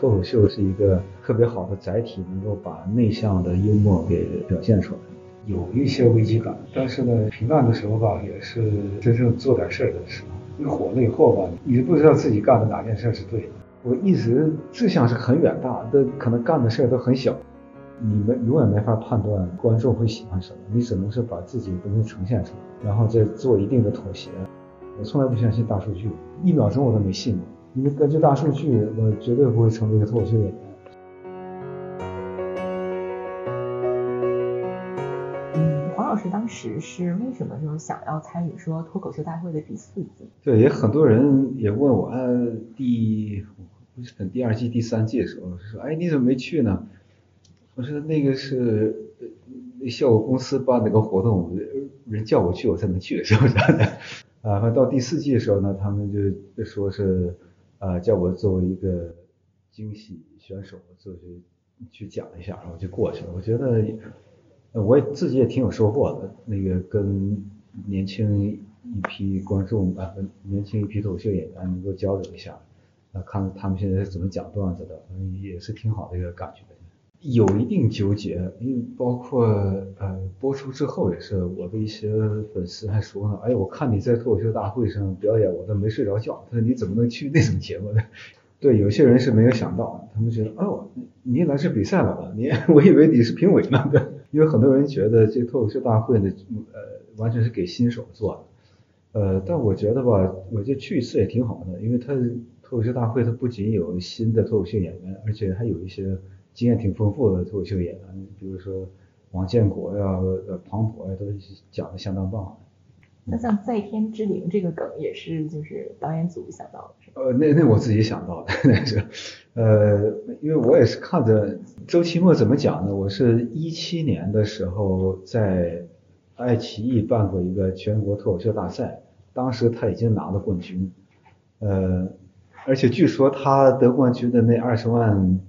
脱口秀是一个特别好的载体，能够把内向的幽默给表现出来。有一些危机感，但是呢，平淡的时候吧，也是真正做点事儿的时候。你火了以后吧，你不知道自己干的哪件事是对的。我一直志向是很远大，但可能干的事儿都很小。你们永远没法判断观众会喜欢什么，你只能是把自己的东西呈现出来，然后再做一定的妥协。我从来不相信大数据，一秒钟我都没信过。因为根据大数据，我绝对不会成为一个脱口秀演员。嗯，黄老师当时是为什么就是想要参与说脱口秀大会的第四季？对，也很多人也问我，第不是等第二季、第三季的时候，说，哎，你怎么没去呢？我说那个是效果公司办那个活动，人叫我去，我才能去，是不是？啊，到第四季的时候呢，他们就说是。啊，叫我作为一个惊喜选手，我就去去讲一下，然后就过去了。我觉得，我也自己也挺有收获的。那个跟年轻一批观众啊，年轻一批脱口秀演员能够交流一下，啊，看他们现在是怎么讲段子的，也是挺好的一个感觉。有一定纠结，因为包括呃播出之后也是，我的一些粉丝还说呢，哎，我看你在脱口秀大会上表演，我都没睡着觉。他说你怎么能去那种节目呢？对，有些人是没有想到，他们觉得哦，你来这比赛了吧？你 我以为你是评委呢。对，因为很多人觉得这脱口秀大会呢，呃，完全是给新手做的。呃，但我觉得吧，我就去一次也挺好的，因为他脱口秀大会它不仅有新的脱口秀演员，而且还有一些。经验挺丰富的脱口秀演员，比如说王建国呀、呃庞博呀，都讲的相当棒。那像在天之灵这个梗也是就是导演组想到的，是呃，那那我自己想到的，那是呃，因为我也是看着周奇墨怎么讲呢？我是一七年的时候在爱奇艺办过一个全国脱口秀大赛，当时他已经拿了冠军，呃，而且据说他得冠军的那二十万。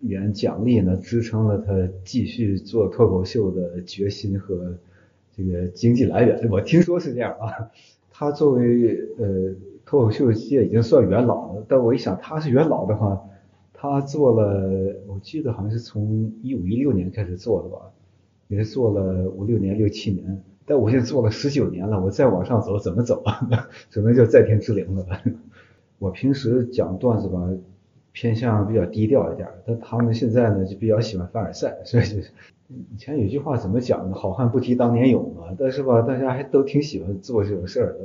元奖励呢，支撑了他继续做脱口秀的决心和这个经济来源。我听说是这样啊。他作为呃脱口秀界已经算元老了，但我一想他是元老的话，他做了，我记得好像是从一五一六年开始做的吧，也是做了五六年六七年。但我现在做了十九年了，我再往上走怎么走啊？只能叫在天之灵了。我平时讲段子吧。偏向比较低调一点，但他们现在呢就比较喜欢凡尔赛，所以就是以前有句话怎么讲呢？好汉不提当年勇嘛。但是吧，大家还都挺喜欢做这种事儿的。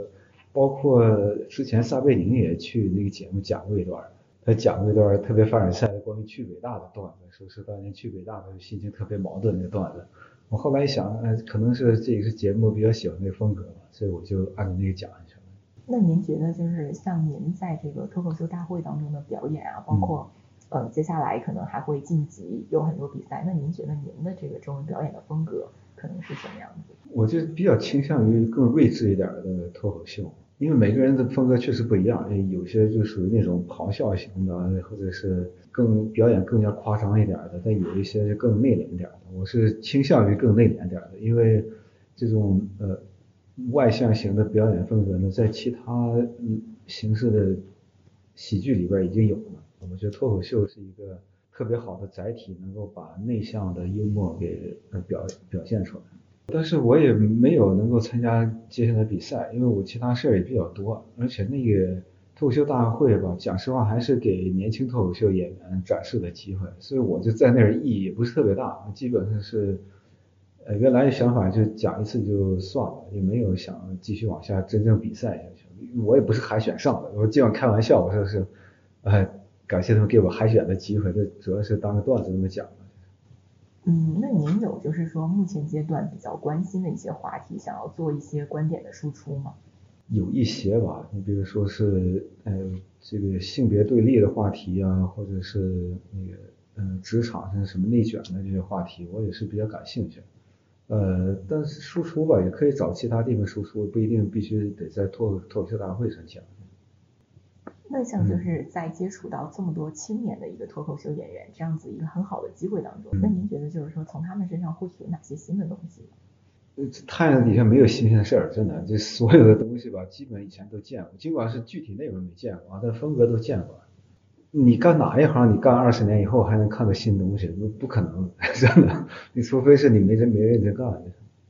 包括之前撒贝宁也去那个节目讲过一段，他讲过一段特别凡尔赛的关于去北大的段子，说是当年去北大的心情特别矛盾那段子。我后来一想，哎，可能是这个是节目比较喜欢那个风格吧，所以我就按照那个讲。那您觉得就是像您在这个脱口秀大会当中的表演啊，包括呃接下来可能还会晋级，有很多比赛。那您觉得您的这个中文表演的风格可能是什么样子？我就比较倾向于更睿智一点的脱口秀，因为每个人的风格确实不一样，有些就属于那种咆哮型的，或者是更表演更加夸张一点的，但有一些就更内敛一点的。我是倾向于更内敛点的，因为这种呃。外向型的表演风格呢，在其他形式的喜剧里边已经有了。我觉得脱口秀是一个特别好的载体，能够把内向的幽默给表表现出来。但是我也没有能够参加接下来比赛，因为我其他事儿也比较多，而且那个脱口秀大会吧，讲实话还是给年轻脱口秀演员展示的机会，所以我就在那儿意义也不是特别大，基本上是。呃，原来的想法就讲一次就算了，也没有想继续往下真正比赛下去。我也不是海选上的，我尽管开玩笑，我说是，哎，感谢他们给我海选的机会，这主要是当个段子那么讲。嗯，那您有就是说目前阶段比较关心的一些话题，想要做一些观点的输出吗？有一些吧，你比如说是呃这个性别对立的话题啊，或者是那个嗯职场上什么内卷的这些话题，我也是比较感兴趣。呃，但是输出吧，也可以找其他地方输出，不一定必须得在脱脱口秀大会上讲。那像就是在接触到这么多青年的一个脱口秀演员这样子一个很好的机会当中，那您觉得就是说从他们身上获取了哪些新的东西？太阳底下没有新鲜事儿，真的，这所有的东西吧，基本以前都见过，尽管是具体内容没见过，但风格都见过。你干哪一行，你干二十年以后还能看到新东西？不不可能，真的。你除非是你没真没认真干。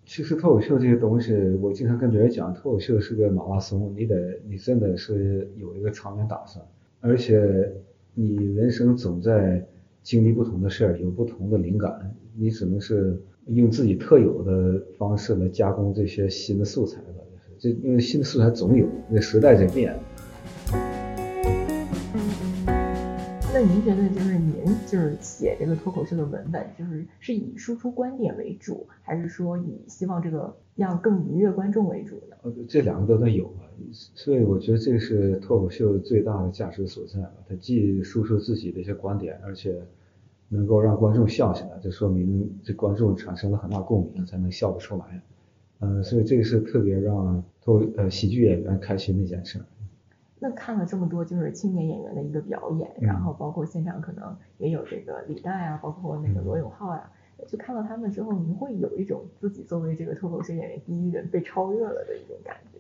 其实脱口秀这些东西，我经常跟别人讲，脱口秀是个马拉松，你得你真的是有一个长远打算，而且你人生总在经历不同的事儿，有不同的灵感，你只能是用自己特有的方式来加工这些新的素材吧。就是这因为新的素材总有，那时代在变。您觉得就是您就是写这个脱口秀的文本，就是是以输出观点为主，还是说以希望这个让更愉悦观众为主呢？呃，这两个都得有啊，所以我觉得这是脱口秀最大的价值所在吧。它既输出自己的一些观点，而且能够让观众笑起来，这说明这观众产生了很大共鸣，才能笑得出来。呃，所以这个是特别让脱呃喜剧演员开心的一件事。那看了这么多就是青年演员的一个表演，然后包括现场可能也有这个李诞啊，包括那个罗永浩呀，就看到他们之后，您会有一种自己作为这个脱口秀演员第一人被超越了的一种感觉。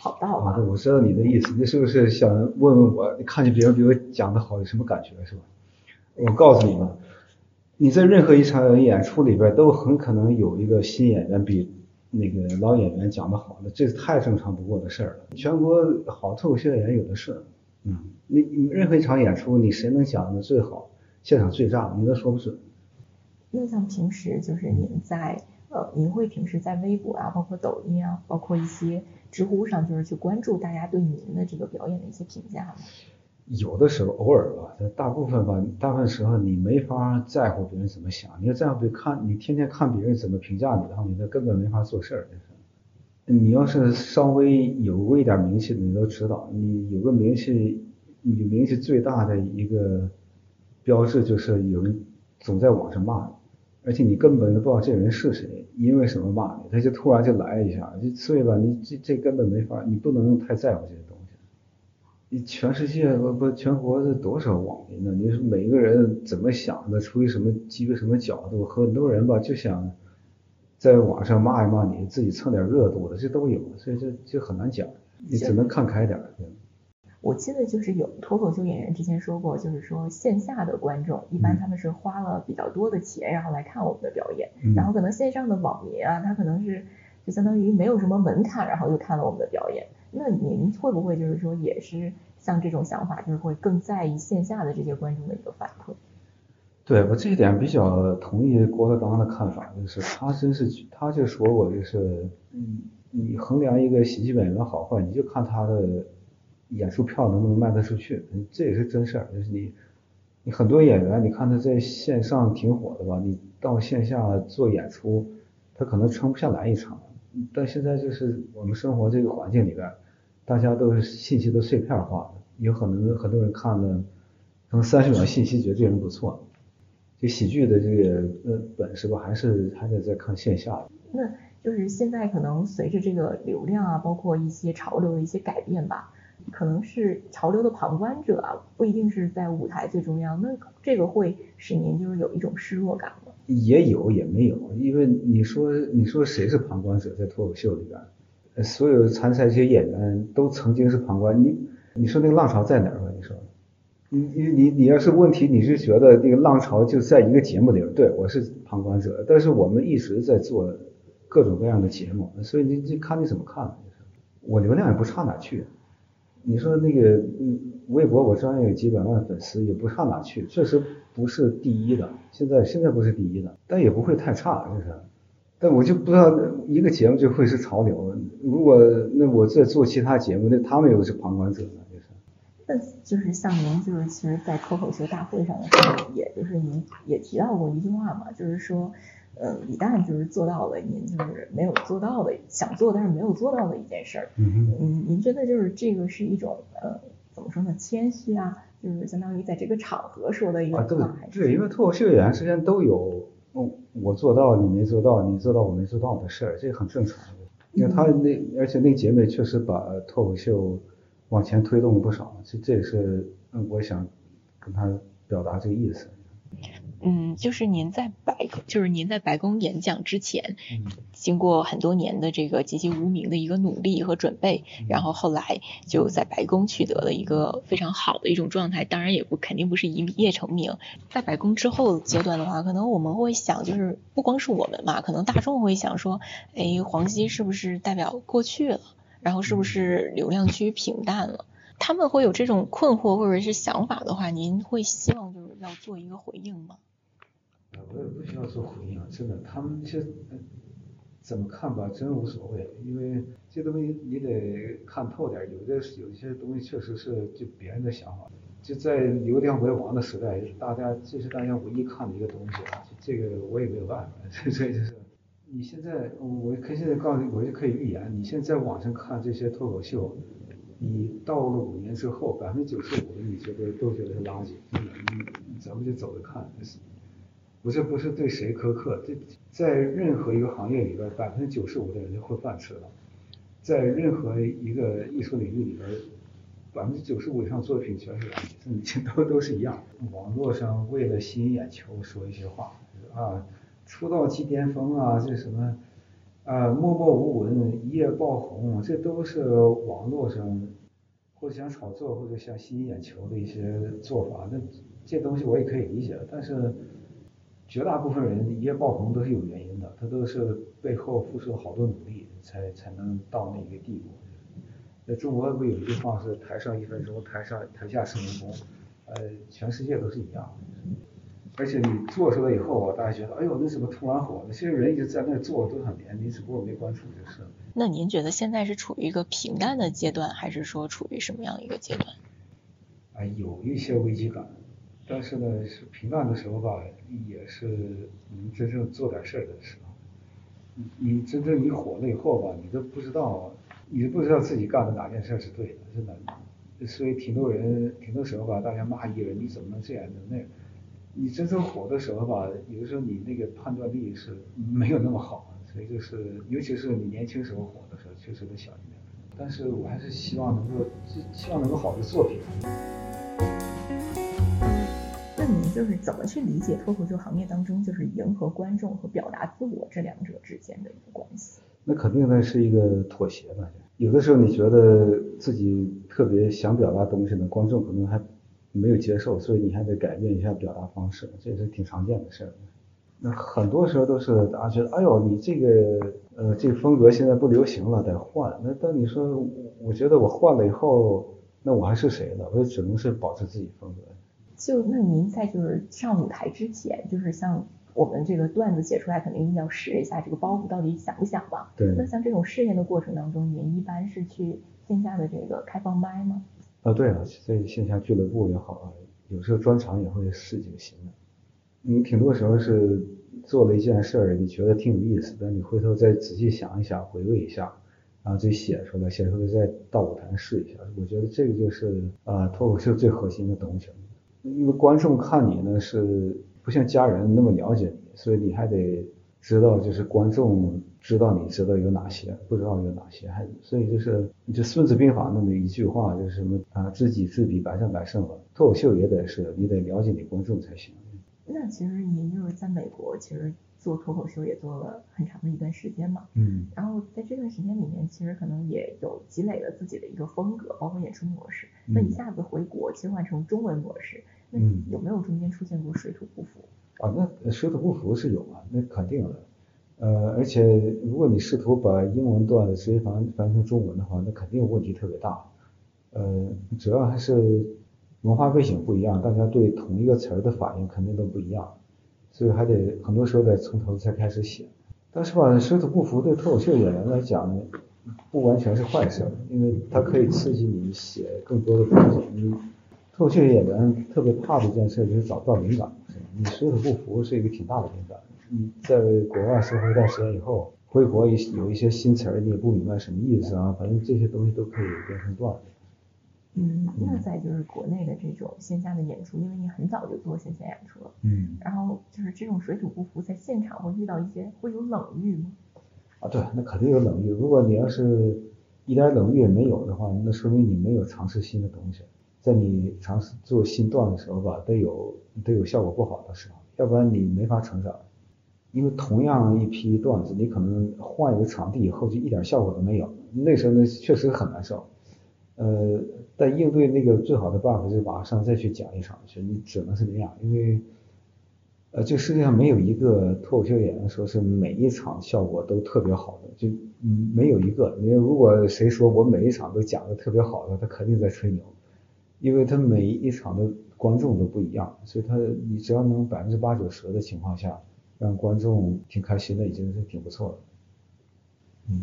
跑道啊，我知道你的意思，你是不是想问问我，你看见别人比我讲的好有什么感觉是吧？我告诉你们，你在任何一场演出里边都很可能有一个新演员比。那个老演员讲的好的，这是太正常不过的事儿了。全国好脱口秀演员有的是，嗯，你任何一场演出，你谁能讲的最好，现场最炸，你都说不准。那像平时就是您在呃，您会平时在微博啊，包括抖音啊，包括一些知乎上，就是去关注大家对您的这个表演的一些评价吗？有的时候偶尔吧，大部分吧，大部分时候你没法在乎别人怎么想。你要在乎别看，你天天看别人怎么评价你的话，你那根本没法做事儿。你要是稍微有过一点名气的，你都知道，你有个名气，你名气最大的一个标志就是有人总在网上骂你，而且你根本都不知道这人是谁，因为什么骂你，他就突然就来一下，就所以吧，你这这根本没法，你不能太在乎这些东西。你全世界不不全国是多少网民呢？你说每个人怎么想的，出于什么基于什么角度？很多人吧就想在网上骂一骂你，自己蹭点热度的，这都有，所以这就很难讲。你只能看开点。我记得就是有脱口秀演员之前说过，就是说线下的观众一般他们是花了比较多的钱，然后来看我们的表演，然后可能线上的网民啊，他可能是就相当于没有什么门槛，然后就看了我们的表演。那您会不会就是说也是像这种想法，就是会更在意线下的这些观众的一个反馈？对我这一点比较同意郭德纲的看法，就是他真是他就说过，就是嗯，你衡量一个喜剧演员好坏，你就看他的演出票能不能卖得出去，这也是真事儿。就是你你很多演员，你看他在线上挺火的吧，你到线下做演出，他可能撑不下来一场。但现在就是我们生活这个环境里边，大家都是信息都碎片化的，有很多很多人看的，可能三十秒信息觉得这人不错，这喜剧的这个呃本事吧，还是还得在看线下的。那就是现在可能随着这个流量啊，包括一些潮流的一些改变吧，可能是潮流的旁观者啊，不一定是在舞台最重要，那这个会使您就是有一种失落感？也有也没有，因为你说你说谁是旁观者在脱口秀里边，所有参赛这些演员都曾经是旁观。你你说那个浪潮在哪儿吧？你说，你你你你要是问题，你是觉得那个浪潮就在一个节目里边？对，我是旁观者，但是我们一直在做各种各样的节目，所以你你看你怎么看？我流量也不差哪去。你说那个，微博我照样有几百万粉丝，也不差哪去，确实。不是第一的，现在现在不是第一的，但也不会太差，就是。但我就不知道一个节目就会是潮流，如果那我在做其他节目，那他们又是旁观者呢，就是。那就是像您，就是其实，在脱口秀大会上的时候，也就是您也提到过一句话嘛，就是说，呃，李诞就是做到了您就是没有做到的，想做但是没有做到的一件事儿。嗯嗯。您觉得就是这个是一种呃，怎么说呢，谦虚啊？就是相当于在这个场合说的一个话，对，因为脱口秀演员之间都有，嗯我做到你没做到，你做到我没做到的事儿，这很正常。因为他那而且那姐妹确实把脱口秀往前推动了不少，这这也是我想跟他表达这个意思。嗯，就是您在白，就是您在白宫演讲之前，嗯经过很多年的这个籍籍无名的一个努力和准备，然后后来就在白宫取得了一个非常好的一种状态。当然也不肯定不是一夜成名。在白宫之后阶段的话，可能我们会想，就是不光是我们嘛，可能大众会想说，哎，黄西是不是代表过去了？然后是不是流量趋于平淡了？他们会有这种困惑或者是想法的话，您会希望就是要做一个回应吗？我也不需要做回应，真的，他们这呃怎么看吧，真无所谓，因为这东西你得看透点，有的有一些东西确实是就别人的想法，就在流量为王的时代，大家这是大家唯一看的一个东西啊，这个我也没有办法，所以就是。你现在，我可以现在告诉你，我就可以预言，你现在在网上看这些脱口秀，你到了五年之后，百分之九十五的你觉得都觉得是垃圾，真的，你咱们就走着看，不是不是对谁苛刻，这在任何一个行业里边，百分之九十五的人就混饭吃了，在任何一个艺术领域里边，百分之九十五以上作品全是垃圾，这都都是一样。网络上为了吸引眼球说一些话啊，出道即巅峰啊，这什么啊默默无闻一夜爆红，这都是网络上或者想炒作或者想吸引眼球的一些做法。那这东西我也可以理解，但是。绝大部分人一夜爆红都是有原因的，他都是背后付出了好多努力才才能到那个地步。在中国不有一句话是台上一分钟，台上台下十年功，呃，全世界都是一样的。而且你做出来以后啊，大家觉得，哎呦，那怎么突然火了？其实人一直在那做多少年，你只不过没关注就是。那您觉得现在是处于一个平淡的阶段，还是说处于什么样一个阶段？哎，有一些危机感。但是呢，是平淡的时候吧，也是你真正做点事儿的时候。你你真正你火了以后吧，你都不知道，你都不知道自己干的哪件事是对的，真的。所以挺多人，挺多时候吧，大家骂艺人，你怎么能这样，怎么那样？你真正火的时候吧，有的时候你那个判断力是没有那么好，所以就是，尤其是你年轻时候火的时候，确实得小心点。但是我还是希望能够，希望能够好的作品。您就是怎么去理解脱口秀行业当中就是迎合观众和表达自我这两者之间的一个关系？那肯定呢是一个妥协吧。有的时候你觉得自己特别想表达东西呢，观众可能还没有接受，所以你还得改变一下表达方式，这是挺常见的事儿。那很多时候都是大家觉得，哎呦，你这个呃这个风格现在不流行了，得换。那当你说，我觉得我换了以后，那我还是谁呢？我就只能是保持自己风格。就那您在就是上舞台之前，就是像我们这个段子写出来，肯定要试一下这个包袱到底响不响嘛？对。那像这种试验的过程当中，您一般是去线下的这个开放麦吗？啊，对啊，在线下俱乐部也好啊，有时候专场也会试几个新的。你挺多时候是做了一件事儿，你觉得挺有意思，但你回头再仔细想一想，回味一下，然后自己写出来，写出来再到舞台试一下。我觉得这个就是啊脱口秀最核心的东西。因为观众看你呢是不像家人那么了解你，所以你还得知道就是观众知道你知道有哪些，不知道有哪些，还所以就是就《孙子兵法》那么一句话，就是什么啊知己知彼，百战百胜嘛。脱口秀也得是，你得了解你观众才行。那其实您就是在美国，其实做脱口秀也做了很长的一段时间嘛。嗯。然后在这段时间里面，其实可能也有积累了自己的一个风格，包括演出模式。那一下子回国切换成中文模式，那有没有中间出现过水土不服？啊，那水土不服是有啊，那肯定的。呃，而且如果你试图把英文段子直接翻翻成中文的话，那肯定问题特别大。呃，主要还是文化背景不一样，大家对同一个词儿的反应肯定都不一样，所以还得很多时候得从头再开始写。但是吧，水土不服对脱口秀演员来讲呢，不完全是坏事，因为它可以刺激你写更多的东西。你脱口秀演员特别怕的一件事就是找不到灵感，你水土不服是一个挺大的灵感。你在国外生活一段时间以后，回国有有一些新词儿，你也不明白什么意思啊，反正这些东西都可以变成段子。嗯，那在就是国内的这种线下的演出，因为你很早就做线下演出了，嗯，然后就是这种水土不服，在现场会遇到一些会有冷遇吗？啊，对，那肯定有冷遇。如果你要是一点冷遇也没有的话，那说明你没有尝试新的东西。在你尝试做新段的时候吧，得有得有效果不好的时候，要不然你没法成长。因为同样一批段子，你可能换一个场地以后就一点效果都没有，那时候呢确实很难受。呃，但应对那个最好的办法就是马上再去讲一场去，你只能是那样，因为呃这世界上没有一个脱口秀演员说是每一场效果都特别好的，就没有一个。你如果谁说我每一场都讲的特别好的，他肯定在吹牛，因为他每一场的观众都不一样，所以他你只要能百分之八九十的情况下。让观众挺开心的，已经是挺不错的。嗯。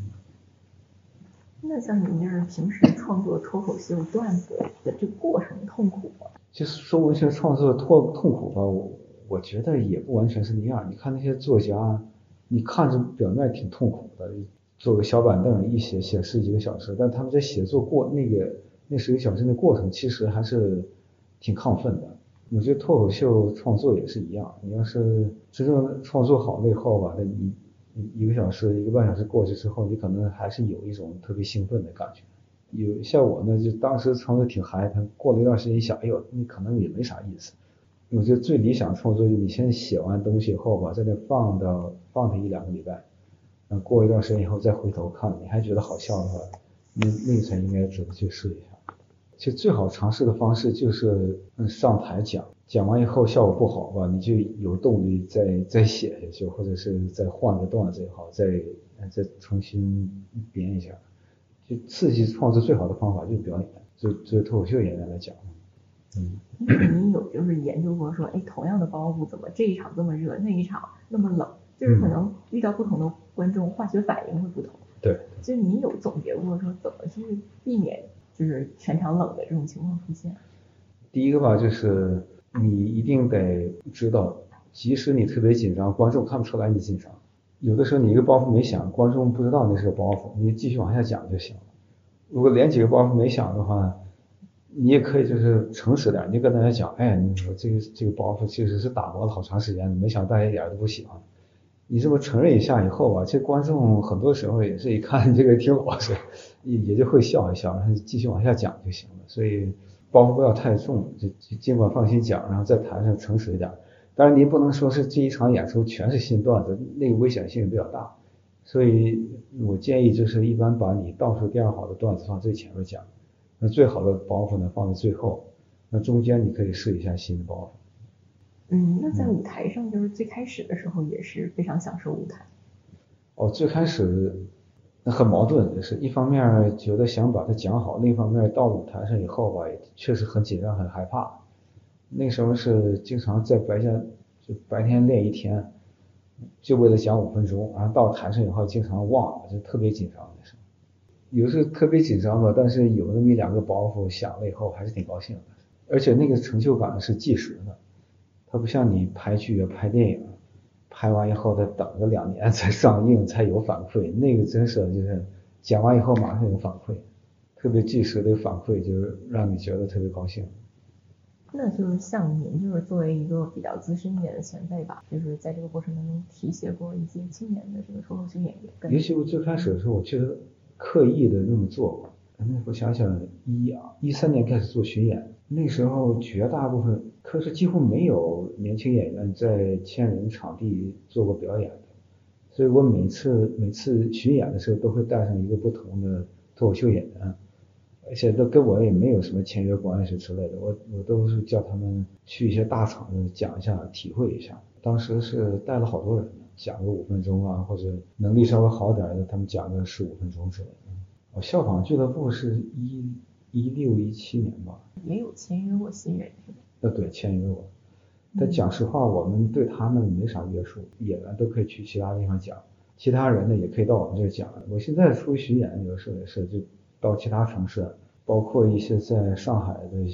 那像你那样平时创作脱口秀段子的这个过程痛苦吗？就是说文学创作脱痛苦吧，我我觉得也不完全是那样。你看那些作家，你看着表面挺痛苦的，坐个小板凳一写写十几个小时，但他们在写作过那个那十个小时的过程，其实还是挺亢奋的。我觉得脱口秀创作也是一样，你要是真正创作好了以后吧，那你一个小时、一个半小时过去之后，你可能还是有一种特别兴奋的感觉。有像我呢，就当时创作挺嗨，他过了一段时间一想，哎呦，你可能也没啥意思。我觉得最理想创作就你先写完东西以后吧，在那放到放它一两个礼拜，嗯，过一段时间以后再回头看，你还觉得好笑的话，那那才应该值得去试一下。其实最好尝试的方式就是上台讲，讲完以后效果不好吧，你就有动力再再写下去，或者是再换个段子也好，再再重新编一下。就刺激创作最好的方法就是表演，就就脱口秀演员来讲。嗯。你有就是研究过说，哎，同样的包袱怎么这一场这么热，那一场那么冷，就是可能遇到不同的观众，化学反应会不同。对。就你有总结过说怎么去避免？就是全场冷的这种情况出现。第一个吧，就是你一定得知道，即使你特别紧张，观众看不出来你紧张。有的时候你一个包袱没响，观众不知道那是个包袱，你继续往下讲就行了。如果连几个包袱没响的话，你也可以就是诚实点，你跟大家讲，哎，你说这个这个包袱其实是打磨了好长时间，没想到大家一点都不喜欢。你这么承认一下以后吧，这观众很多时候也是一看 这个挺老实。也也就会笑一笑，然后继续往下讲就行了。所以包袱不要太重，就尽管放心讲，然后在台上诚实一点。当然您不能说是这一场演出全是新段子，那个危险性比较大。所以我建议就是一般把你倒数第二好的段子放最前面讲，那最好的包袱呢放在最后，那中间你可以试一下新的包袱。嗯，那在舞台上就是最开始的时候也是非常享受舞台。哦，最开始。那很矛盾，就是一方面觉得想把它讲好，另一方面到舞台上以后吧，也确实很紧张，很害怕。那时候是经常在白天就白天练一天，就为了讲五分钟，然后到台上以后经常忘了，就特别紧张那时候。有时候特别紧张吧，但是有那么一两个包袱响了以后，还是挺高兴的。而且那个成就感是即时的，它不像你拍剧啊、拍电影。拍完以后再等个两年才上映才有反馈，那个真是就是剪完以后马上有反馈，特别及时的反馈就是让你觉得特别高兴。那就是像您就是作为一个比较资深一点的前辈吧，就是在这个过程当中提携过一些青年的这个脱口秀演员。尤其我最开始的时候，我确实刻意的那么做过。那我想想，一一三年开始做巡演，那时候绝大部分。可是几乎没有年轻演员在千人场地做过表演的，所以我每次每次巡演的时候都会带上一个不同的脱口秀演员，而且都跟我也没有什么签约关系之类的，我我都是叫他们去一些大场子讲一下，体会一下。当时是带了好多人，讲个五分钟啊，或者能力稍微好点的，他们讲个十五分钟之类的。哦，效仿俱乐部是一一六一七年吧，没有签约过新人是吧？呃，对，签约我。但讲实话，我们对他们没啥约束，演员都可以去其他地方讲，其他人呢也可以到我们这讲。我现在出去巡演，有时候也是就到其他城市，包括一些在上海的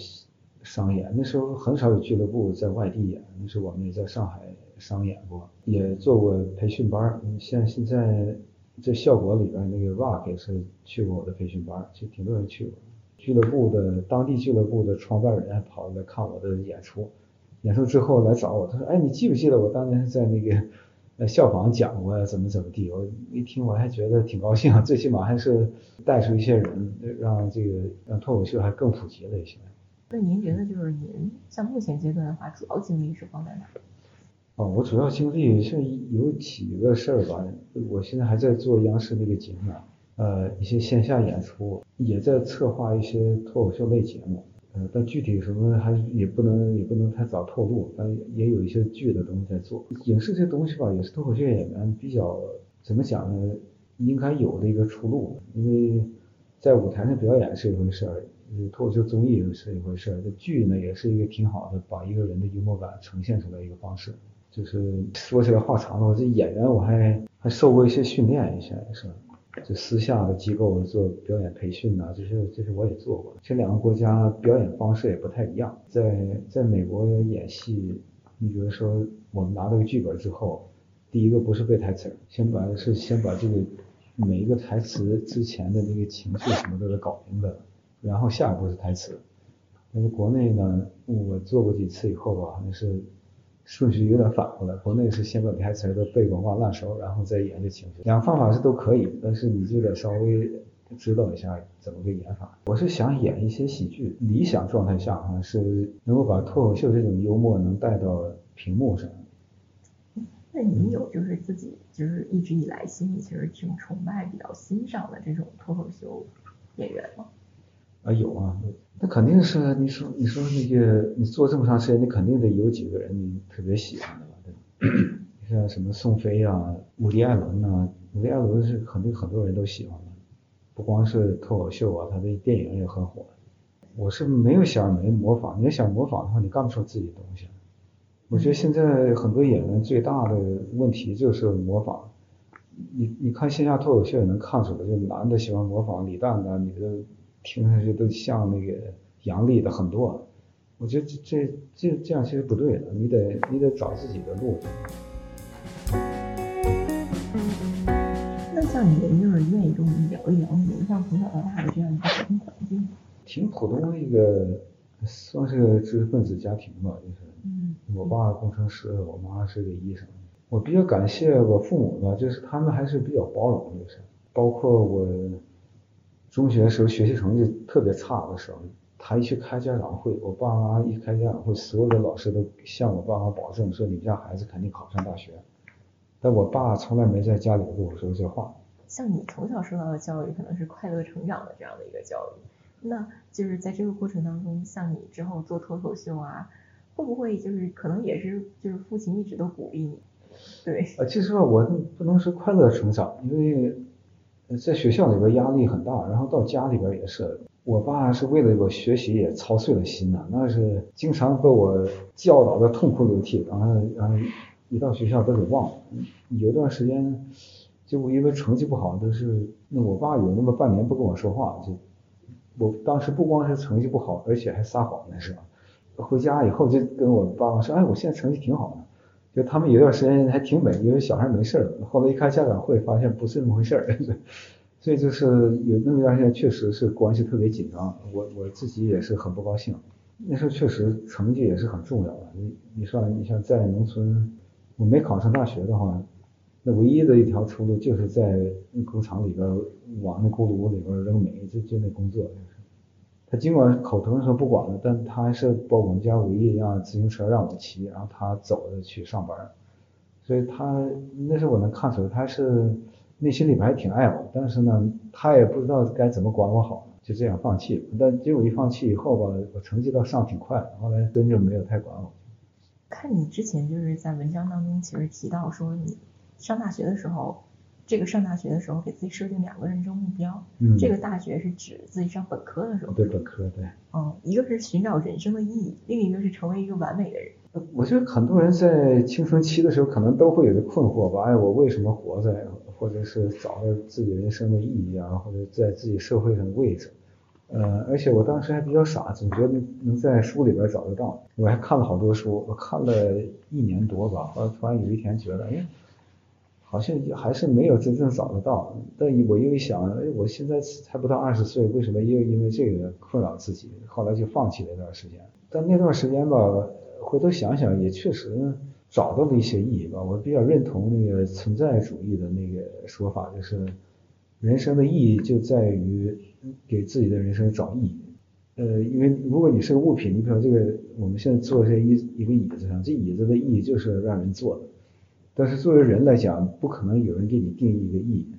商演，那时候很少有俱乐部在外地演，那时候我们也在上海商演过，也做过培训班。像现在在效果里边那个 Rock 也是去过我的培训班，其实挺多人去过。俱乐部的当地俱乐部的创办人还跑来看我的演出，演出之后来找我，他说：“哎，你记不记得我当年在那个呃效仿讲过怎么怎么地？”我一听我还觉得挺高兴，最起码还是带出一些人，让这个让脱口秀还更普及了一些。那您觉得就是您像目前阶段的话，主要精力是放在哪？哦，我主要精力是有几个事儿吧。我现在还在做央视那个节目，呃，一些线下演出，也在策划一些脱口秀类节目。呃，但具体什么还也不能也不能太早透露。但也有一些剧的东西在做。影视这东西吧，也是脱口秀演员比较怎么讲呢？应该有的一个出路。因为在舞台上表演是一回事儿，脱口秀综艺是一回事儿，这剧呢也是一个挺好的把一个人的幽默感呈现出来一个方式。就是说起来话长了，我这演员我还还受过一些训练，一些是，就私下的机构做表演培训呐，这些这些我也做过。这两个国家表演方式也不太一样，在在美国演戏，你比如说我们拿到个剧本之后，第一个不是背台词，先把是先把这个每一个台词之前的那个情绪什么都得搞明白，然后下一步是台词。但是国内呢，我做过几次以后吧，好像是。顺序有点反过来，国内是先把台词都背滚瓜烂熟，然后再演这情绪。两方法是都可以，但是你就得稍微知道一下怎么个演法。我是想演一些喜剧，理想状态下啊是能够把脱口秀这种幽默能带到屏幕上。那你有就是自己就是一直以来心里其实挺崇拜、比较欣赏的这种脱口秀演员吗？啊有啊，那肯定是你说你说那个你做这么长时间，你肯定得有几个人你特别喜欢的吧？对吧？像什么宋飞啊、伍迪·艾伦呐，伍迪·艾伦是肯定很多人都喜欢的，不光是脱口秀啊，他的电影也很火。我是没有想没模仿，你要想模仿的话，你干不出自己的东西。我觉得现在很多演员最大的问题就是模仿。你你看线下脱口秀也能看出来，就男的喜欢模仿李诞的，女的。听上去都像那个杨笠的很多，我觉得这这这这样其实不对的，你得你得找自己的路。那像您就是愿意跟我们聊一聊您像从小到大的这样一个家庭环境？挺普通的一个，算是个知识分子家庭吧，就是。嗯。我爸工程师，我妈是个医生。我比较感谢我父母吧，就是他们还是比较包容，就是包括我。中学的时候学习成绩特别差的时候，他一去开家长会，我爸妈一开家长会，所有的老师都向我爸妈保证说，你们家孩子肯定考上大学。但我爸从来没在家里跟我说这话。像你从小受到的教育可能是快乐成长的这样的一个教育，那就是在这个过程当中，像你之后做脱口秀啊，会不会就是可能也是就是父亲一直都鼓励你？对。啊，其实我不能说快乐成长，因为。在学校里边压力很大，然后到家里边也是，我爸是为了我学习也操碎了心呐，那是经常把我教导的痛哭流涕，然后然后一到学校都给忘了。有一段时间，就因为成绩不好，都是那我爸有那么半年不跟我说话，就我当时不光是成绩不好，而且还撒谎那是吧？回家以后就跟我爸妈说，哎，我现在成绩挺好的。就他们有段时间还挺美，因为小孩没事儿。后来一开家长会，发现不是那么回事儿。所以就是有那么一段时间，确实是关系特别紧张。我我自己也是很不高兴。那时候确实成绩也是很重要的。你你说你像在农村，我没考上大学的话，那唯一的一条出路就是在工厂里边往那锅炉里边扔煤，就就那工作。他尽管口头上说不管了，但他还是把我们家唯一一辆自行车让我骑，然后他走着去上班。所以他那时候我能看出来，他是内心里边还挺爱我，但是呢，他也不知道该怎么管我好，就这样放弃。但结果一放弃以后吧，我成绩倒上挺快，后来真就没有太管我。看你之前就是在文章当中其实提到说你上大学的时候。这个上大学的时候给自己设定两个人生目标，嗯，这个大学是指自己上本科的时候，对本科对，嗯，一个是寻找人生的意义，另一个是成为一个完美的人。我觉得很多人在青春期的时候可能都会有个困惑吧，哎，我为什么活着呀？或者是找到自己人生的意义啊，或者在自己社会上的位置，呃，而且我当时还比较傻，总觉得能在书里边找得到。我还看了好多书，我看了一年多吧，后来突然有一天觉得，哎。好像还是没有真正找得到，但我又一想，哎，我现在才不到二十岁，为什么又因为这个困扰自己？后来就放弃了一段时间。但那段时间吧，回头想想也确实找到了一些意义吧。我比较认同那个存在主义的那个说法，就是人生的意义就在于给自己的人生找意义。呃，因为如果你是个物品，你比如这个我们现在坐在一一个椅子上，这椅子的意义就是让人坐的。但是作为人来讲，不可能有人给你定义一个意义，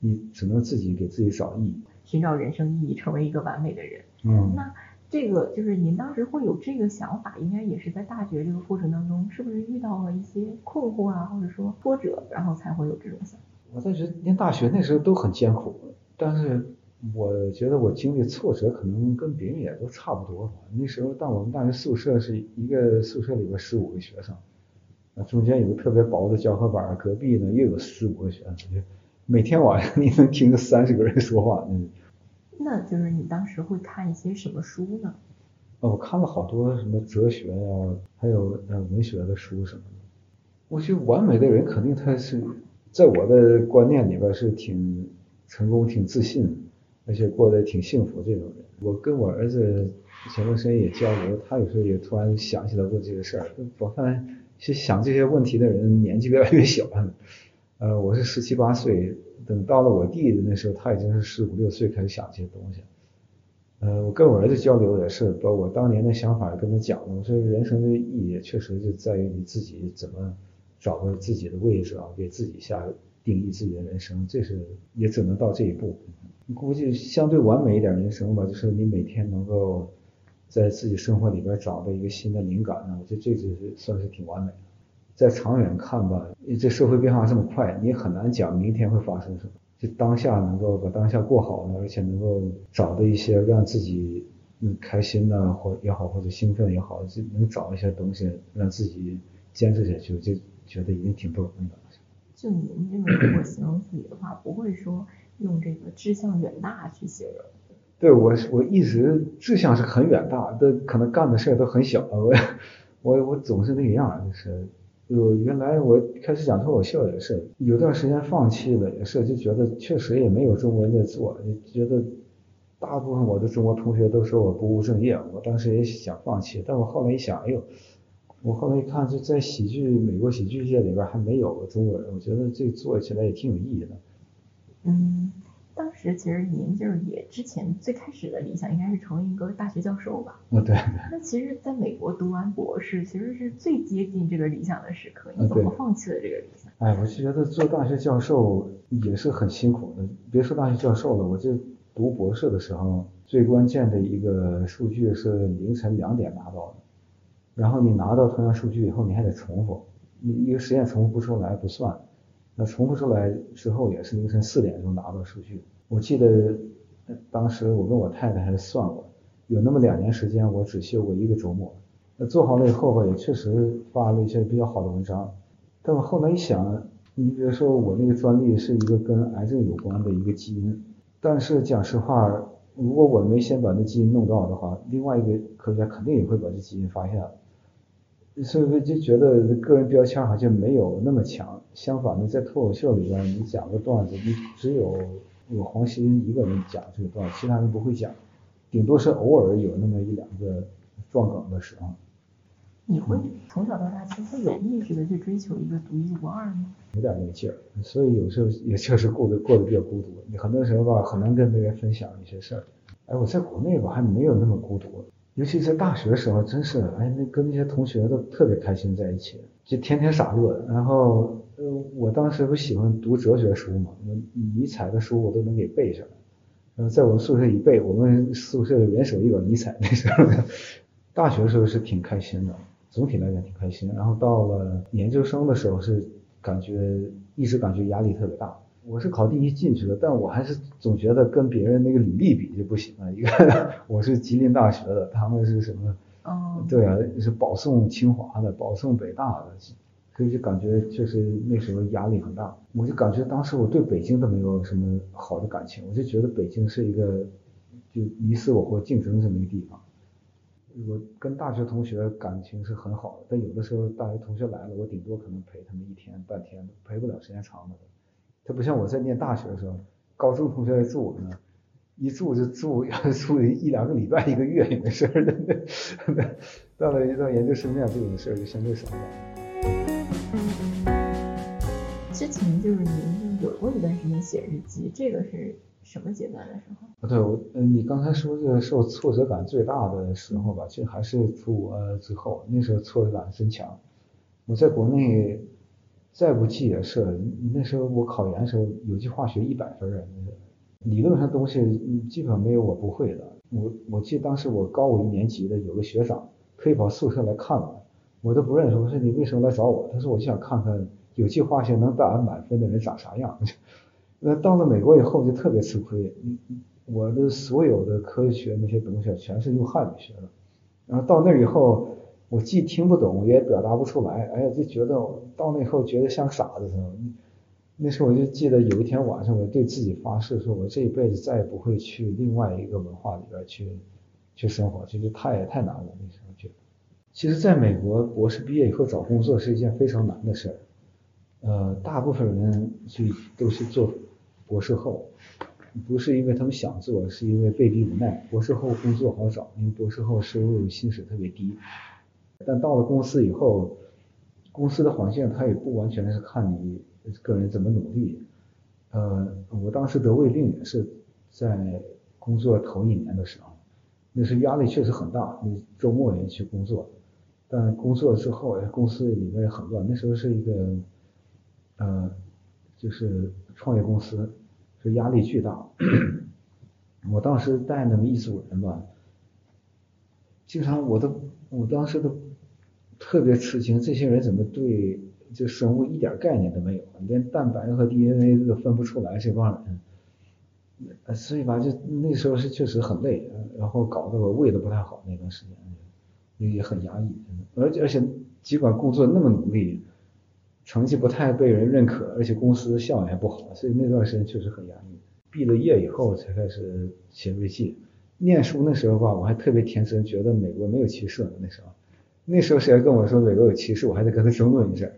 你只能自己给自己找意义，寻找人生意义，成为一个完美的人。嗯，那这个就是您当时会有这个想法，应该也是在大学这个过程当中，是不是遇到了一些困惑啊，或者说挫折，然后才会有这种想法？我在学念大学那时候都很艰苦，但是我觉得我经历挫折可能跟别人也都差不多吧。那时候，但我们大学宿舍是一个宿舍里边十五个学生。啊，中间有个特别薄的胶合板，隔壁呢又有四五个学生，就每天晚上你能听着三十个人说话。嗯，那就是你当时会看一些什么书呢？哦，我看了好多什么哲学呀，还有呃文学的书什么的。我觉得完美的人肯定他是在我的观念里边是挺成功、挺自信，而且过得挺幸福这种人。我跟我儿子前段时间也交流，他有时候也突然想起来过这个事儿，我看。其实想这些问题的人年纪越来越小了，呃，我是十七八岁，等到了我弟弟那时候，他已经是十五六岁开始想这些东西。呃，我跟我儿子交流也是，把我当年的想法跟他讲了。我说人生的意义确实就在于你自己怎么找到自己的位置啊，给自己下定义自己的人生，这是也只能到这一步。估计相对完美一点人生吧，就是你每天能够。在自己生活里边找到一个新的灵感呢，我觉得这就是算是挺完美的。在长远看吧，这社会变化这么快，你很难讲明天会发生什么。就当下能够把当下过好呢，而且能够找到一些让自己嗯开心的或也好，或者兴奋也好，就能找一些东西让自己坚持下去，就觉得已经挺不容易了。就您这个如果形容自己的话，不会说用这个志向远大去形容。对我，我一直志向是很远大，的，可能干的事儿都很小。我，我，我总是那个样，就是，我原来我开始讲脱口秀也是，有段时间放弃了，也是就觉得确实也没有中国人在做，觉得大部分我的中国同学都说我不务正业，我当时也想放弃，但我后来一想，哎呦，我后来一看，就在喜剧美国喜剧界里边还没有中国人，我觉得这做起来也挺有意义的。嗯。其实您就是也之前最开始的理想应该是成为一个大学教授吧？嗯，对。那其实在美国读完博士，其实是最接近这个理想的时刻，你怎么放弃了这个理想？哎，我就觉得做大学教授也是很辛苦的。别说大学教授了，我就读博士的时候，最关键的一个数据是凌晨两点拿到的，然后你拿到同样数据以后，你还得重复，你一个实验重复不出来不算。那重复出来之后也是凌晨四点钟拿到数据。我记得当时我跟我太太还算过，有那么两年时间我只休过一个周末。那做好了以后吧，也确实发了一些比较好的文章。但我后来一想，你比如说我那个专利是一个跟癌症有关的一个基因，但是讲实话，如果我没先把那基因弄到的话，另外一个科学家肯定也会把这基因发现了。所以说就觉得个人标签好像没有那么强，相反的，在脱口秀里边，你讲个段子，你只有有黄鑫一个人讲这个段子，其他人不会讲，顶多是偶尔有那么一两个撞梗的时候。你会从小到大其实有意识的去追求一个独一无二吗？有点那个劲儿，所以有时候也确实过得过得比较孤独。你很多时候吧，很难跟别人分享一些事儿。哎，我在国内吧，还没有那么孤独。尤其在大学的时候，真是哎，那跟那些同学都特别开心在一起，就天天傻乐。然后呃，我当时不喜欢读哲学书嘛，那尼采的书我都能给背下来。然后在我们宿舍一背，我们宿舍人手一本尼采。那时候大学的时候是挺开心的，总体来讲挺开心。然后到了研究生的时候是感觉一直感觉压力特别大。我是考第一进去的，但我还是总觉得跟别人那个履历比就不行了。一个 我是吉林大学的，他们是什么？哦，对啊，是保送清华的，保送北大的，所以就感觉确实那时候压力很大。我就感觉当时我对北京都没有什么好的感情，我就觉得北京是一个就你死我活竞争这么一个地方。我跟大学同学感情是很好的，但有的时候大学同学来了，我顶多可能陪他们一天半天，陪不了时间长的。他不像我在念大学的时候，高中同学来住我呢，一住就住要 住一两个礼拜一个月也没事儿的。到了一到研究生那样这种事儿就相对少点。之前就是您有过一段时间写日记，这个是什么阶段的时候？啊，对，我，嗯，你刚才说这个受挫折感最大的时候吧，其实还是出国之后，那时候挫折感真强。我在国内再不济也是，那时候我考研的时候有机化学一百分儿，理论上东西基本上没有我不会的。我我记得当时我高五一年级的有个学长特意跑宿舍来看我，我都不认识，我说你为什么来找我？他说我就想看看有机化学能打满分的人长啥样。那到了美国以后就特别吃亏，嗯我的所有的科学那些东西全是用汉语学的，然后到那以后，我既听不懂也表达不出来，哎呀就觉得到那以后觉得像傻子似的。那时候我就记得有一天晚上，我对自己发誓，说我这一辈子再也不会去另外一个文化里边去去生活，这就太太难了。那时候觉得，其实在美国博士毕业以后找工作是一件非常难的事儿，呃，大部分人就都是做。博士后不是因为他们想做，是因为被逼无奈。博士后工作好找，因为博士后收入薪水特别低。但到了公司以后，公司的环境它也不完全是看你个人怎么努力。呃，我当时得胃病也是在工作头一年的时候，那时压力确实很大，你周末也去工作。但工作之后，公司里面也很乱。那时候是一个，呃，就是。创业公司是压力巨大，我当时带那么一组人吧，经常我都我当时都特别吃惊，这些人怎么对这生物一点概念都没有，连蛋白和 DNA 都分不出来，这帮人，呃所以吧，就那时候是确实很累，然后搞得我胃都不太好，那段时间也很压抑，而且而且尽管工作那么努力。成绩不太被人认可，而且公司效益还不好，所以那段时间确实很压抑。毕了业以后才开始写日记。念书那时候吧，我还特别天真，觉得美国没有歧视呢。那时候，那时候谁要跟我说美国有歧视，我还得跟他争论一下。